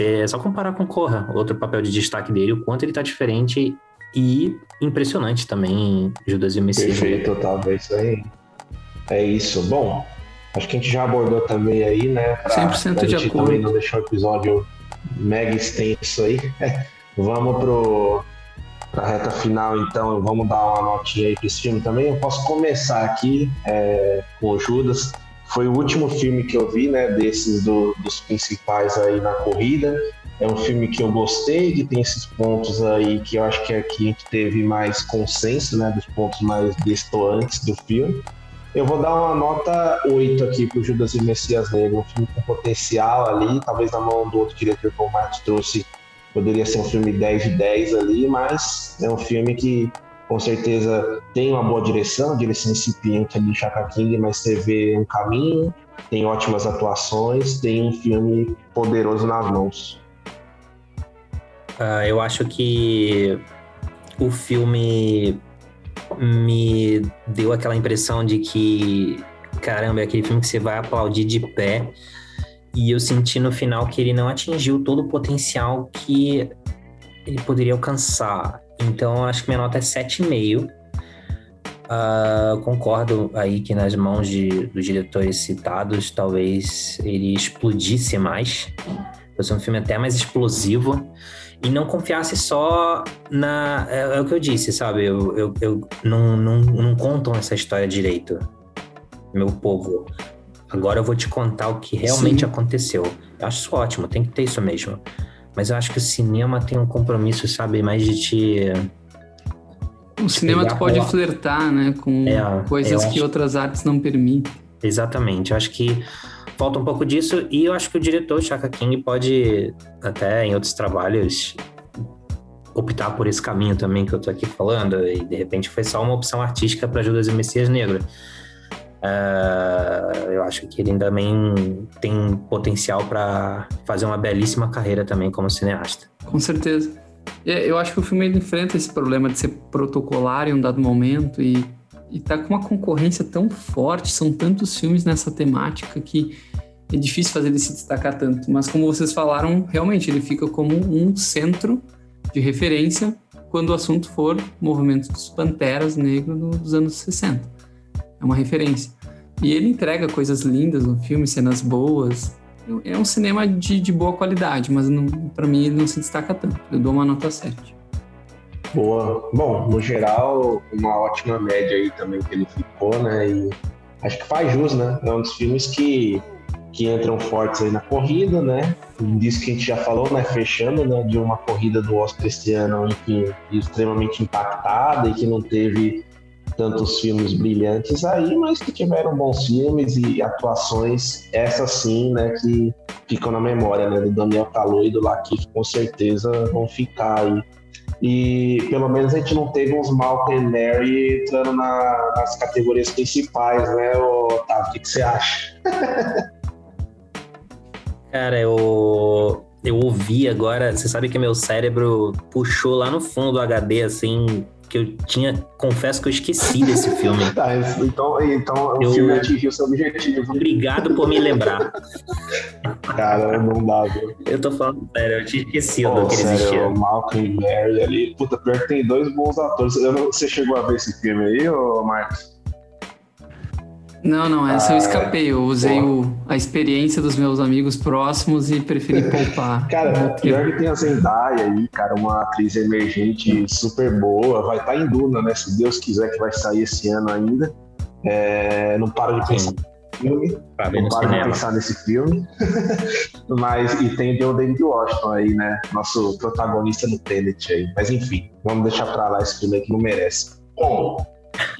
é só comparar com Corra, outro papel de destaque dele, o quanto ele está diferente e impressionante também Judas e o Messias. Perfeito, total, é isso aí. É isso. Bom, Acho que a gente já abordou também aí, né? Pra, 100% pra de gente acordo. também não deixar o episódio mega extenso aí. *laughs* vamos pro pra reta final, então, vamos dar uma notinha aí pra esse filme também. Eu posso começar aqui é, com o Judas. Foi o último filme que eu vi, né, desses do, dos principais aí na corrida. É um filme que eu gostei, que tem esses pontos aí que eu acho que aqui a gente teve mais consenso, né, dos pontos mais destoantes do filme. Eu vou dar uma nota 8 aqui pro Judas e Messias Negro, um filme com potencial ali, talvez na mão do outro diretor que o Marcos trouxe, poderia ser um filme 10 de 10 ali, mas é um filme que com certeza tem uma boa direção, direção incipiente ali Chaka King, mas você vê um caminho, tem ótimas atuações, tem um filme poderoso nas mãos. Uh, eu acho que o filme me deu aquela impressão de que, caramba, é aquele filme que você vai aplaudir de pé. E eu senti no final que ele não atingiu todo o potencial que ele poderia alcançar. Então, acho que minha nota é 7,5. Uh, ah, concordo aí que nas mãos de, dos diretores citados, talvez ele explodisse mais. Fosse um filme até mais explosivo e não confiasse só na. É, é o que eu disse, sabe? Eu, eu, eu não, não, não contam essa história direito, meu povo. Agora eu vou te contar o que realmente Sim. aconteceu. Eu acho isso ótimo, tem que ter isso mesmo. Mas eu acho que o cinema tem um compromisso, sabe, mais de te. O cinema tu pode flertar, né, com é, coisas que outras artes não permitem. Exatamente. Eu acho que falta um pouco disso e eu acho que o diretor Chaka King pode até em outros trabalhos optar por esse caminho também que eu tô aqui falando e de repente foi só uma opção artística para Judas e Messias Negro. Uh, eu acho que ele também tem potencial para fazer uma belíssima carreira também como cineasta. Com certeza. Eu acho que o filme enfrenta esse problema de ser protocolar em um dado momento e e tá com uma concorrência tão forte, são tantos filmes nessa temática que é difícil fazer ele se destacar tanto. Mas como vocês falaram, realmente ele fica como um centro de referência quando o assunto for movimento dos Panteras Negros dos anos 60. É uma referência. E ele entrega coisas lindas no filme, cenas boas. É um cinema de, de boa qualidade, mas para mim ele não se destaca tanto. Eu dou uma nota 7. Boa. Bom, no geral, uma ótima média aí também que ele ficou, né? E acho que faz jus, né? É um dos filmes que, que entram fortes aí na corrida, né? Disso que a gente já falou, né? Fechando, né? De uma corrida do Oscar este ano, enfim, extremamente impactada e que não teve tantos filmes brilhantes aí, mas que tiveram bons filmes e atuações, essas sim, né, que ficam na memória, né, do Daniel Kaluuya e do Lakeith, com certeza vão ficar aí. E pelo menos a gente não teve uns Malcolm Mary entrando na, nas categorias principais, né, Otávio? O que, que você acha? *laughs* Cara, eu, eu ouvi agora, você sabe que meu cérebro puxou lá no fundo do HD, assim, que eu tinha, confesso que eu esqueci desse filme. *laughs* tá, então, então o eu, filme atingiu seu objetivo. Obrigado por me lembrar. Cara, não dá, viu? Eu tô falando sério, eu tinha esquecido Pô, que ele existia. O Malcolm e Mary ali. Puta, pior que tem dois bons atores. Não, você chegou a ver esse filme aí, ô Marcos? Não, não, essa ah, eu escapei. Eu usei o, a experiência dos meus amigos próximos e preferi *laughs* poupar. cara, pior que tem a Zendaya aí, cara, uma atriz emergente super boa. Vai estar tá em Duna, né? Se Deus quiser que vai sair esse ano ainda. É, não paro de pensar nesse filme. Não paro de pensar nesse filme. Mas, e tem o David Washington aí, né? Nosso protagonista no Tenet aí. Mas enfim, vamos deixar pra lá esse filme aí que não merece. Bom,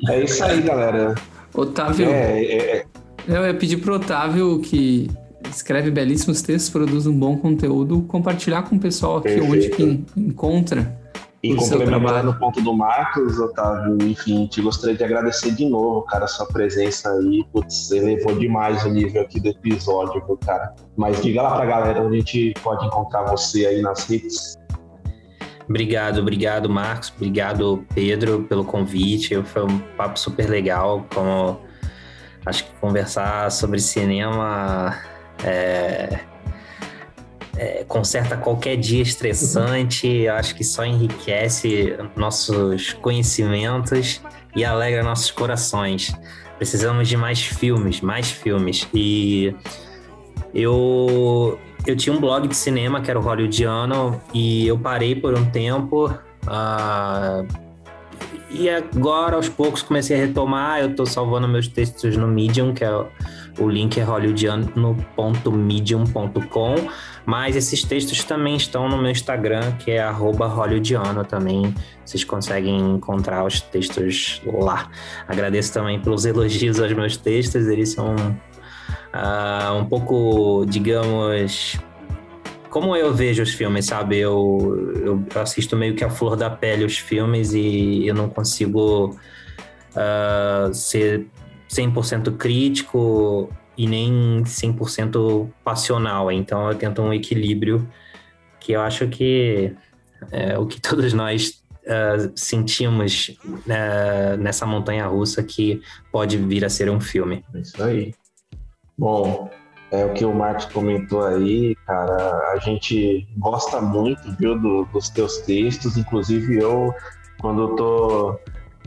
é isso aí, galera. Otávio. É, é, é. Eu ia pedir pro Otávio que escreve belíssimos textos, produz um bom conteúdo, compartilhar com o pessoal aqui Perfeito. onde que encontra. E complementando o ponto do Marcos, Otávio, enfim, te gostaria de agradecer de novo, cara, a sua presença aí. Putz, elevou demais o nível aqui do episódio, cara. Mas diga lá pra galera onde a gente pode encontrar você aí nas redes. Obrigado, obrigado, Marcos. Obrigado, Pedro, pelo convite. Foi um papo super legal. Como acho que conversar sobre cinema é, é, conserta qualquer dia estressante. Acho que só enriquece nossos conhecimentos e alegra nossos corações. Precisamos de mais filmes, mais filmes. E eu eu tinha um blog de cinema que era o Hollywoodiano e eu parei por um tempo. Uh, e agora, aos poucos, comecei a retomar. Eu estou salvando meus textos no Medium, que é o link é hollywoodiano.medium.com. Mas esses textos também estão no meu Instagram, que é hollywoodiano também. Vocês conseguem encontrar os textos lá. Agradeço também pelos *laughs* elogios aos meus textos, eles são uh, um pouco, digamos, como eu vejo os filmes, sabe? Eu, eu, assisto meio que a flor da pele os filmes e eu não consigo uh, ser 100% crítico e nem 100% passional. Então eu tento um equilíbrio que eu acho que é o que *laughs* todos nós uh, sentimos uh, nessa montanha russa que pode vir a ser um filme. É isso aí. Bom, é o que o Marcos comentou aí, cara. A gente gosta muito, viu, do, dos teus textos. Inclusive, eu, quando eu tô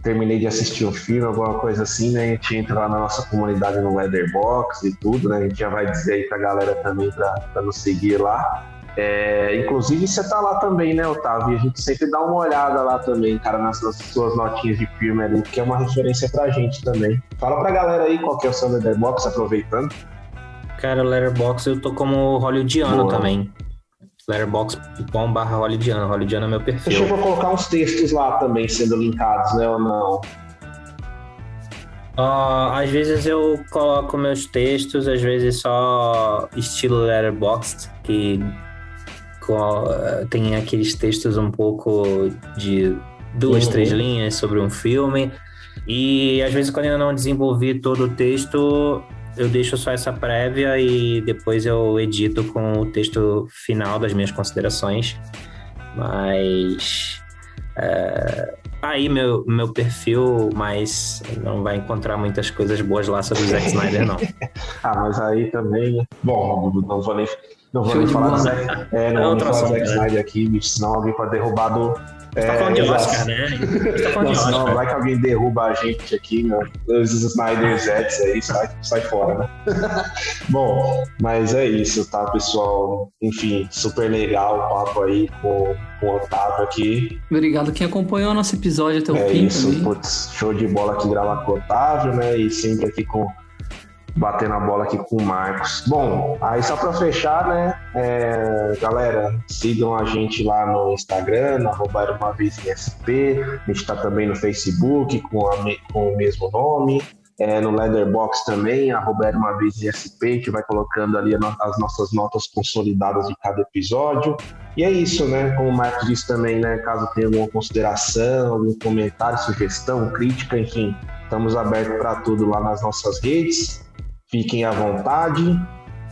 terminei de assistir um filme, alguma coisa assim, né? A gente entra lá na nossa comunidade no Leatherbox e tudo, né? A gente já vai dizer aí pra galera também pra, pra nos seguir lá. É, inclusive, você tá lá também, né, Otávio? E a gente sempre dá uma olhada lá também, cara, nas, nas suas notinhas de filme ali, que é uma referência pra gente também. Fala pra galera aí qual que é o seu Letterboxd, aproveitando. Cara, Letterboxd eu tô como hollywoodiano Boa. também. Letterboxd.com barra hollywoodiano. Hollywoodiano é meu perfil. Deixa eu colocar uns textos lá também sendo linkados, né, ou não? Uh, às vezes eu coloco meus textos, às vezes só estilo Letterboxd, que tem aqueles textos um pouco de duas, uhum. três linhas sobre um filme. E às vezes, quando eu não desenvolvi todo o texto, eu deixo só essa prévia e depois eu edito com o texto final das minhas considerações. Mas. É, aí meu, meu perfil, mas não vai encontrar muitas coisas boas lá sobre o Zack Snyder, não. *laughs* ah, mas aí também. Bom, não vou nem não vou nem falar do Zack, é, não, é vou nem falar do Zack Snyder aqui, senão alguém pode derrubar do. Você tá falando de Oscar, né? Você tá *laughs* falando não, de Oscar. Não, vai que alguém derruba a gente aqui, né? Os Snyder Zets aí, sai, sai fora, né? *laughs* Bom, mas é isso, tá, pessoal? Enfim, super legal o papo aí com, com o Otávio aqui. Obrigado quem acompanhou o nosso episódio até o é fim. É isso, putz, show de bola aqui gravar com o Otávio, né? E sempre aqui com batendo a bola aqui com o Marcos. Bom, aí só para fechar, né, é, galera, sigam a gente lá no Instagram, arroba era uma vez em SP, a gente está também no Facebook com, a, com o mesmo nome, é, no Leatherbox também, arroba uma vez em SP, a gente vai colocando ali as nossas notas consolidadas de cada episódio. E é isso, né? Como o Marcos disse também, né? Caso tenha alguma consideração, algum comentário, sugestão, crítica, enfim, estamos abertos para tudo lá nas nossas redes. Fiquem à vontade.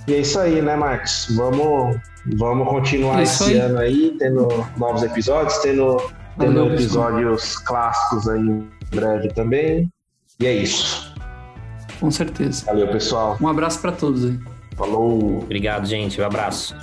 E é isso aí, né, Marcos? Vamos, vamos continuar é esse aí. ano aí, tendo novos episódios, tendo, tendo Valeu, episódios clássicos aí em breve também. E é isso. Com certeza. Valeu, pessoal. Um abraço para todos aí. Falou. Obrigado, gente. Um abraço.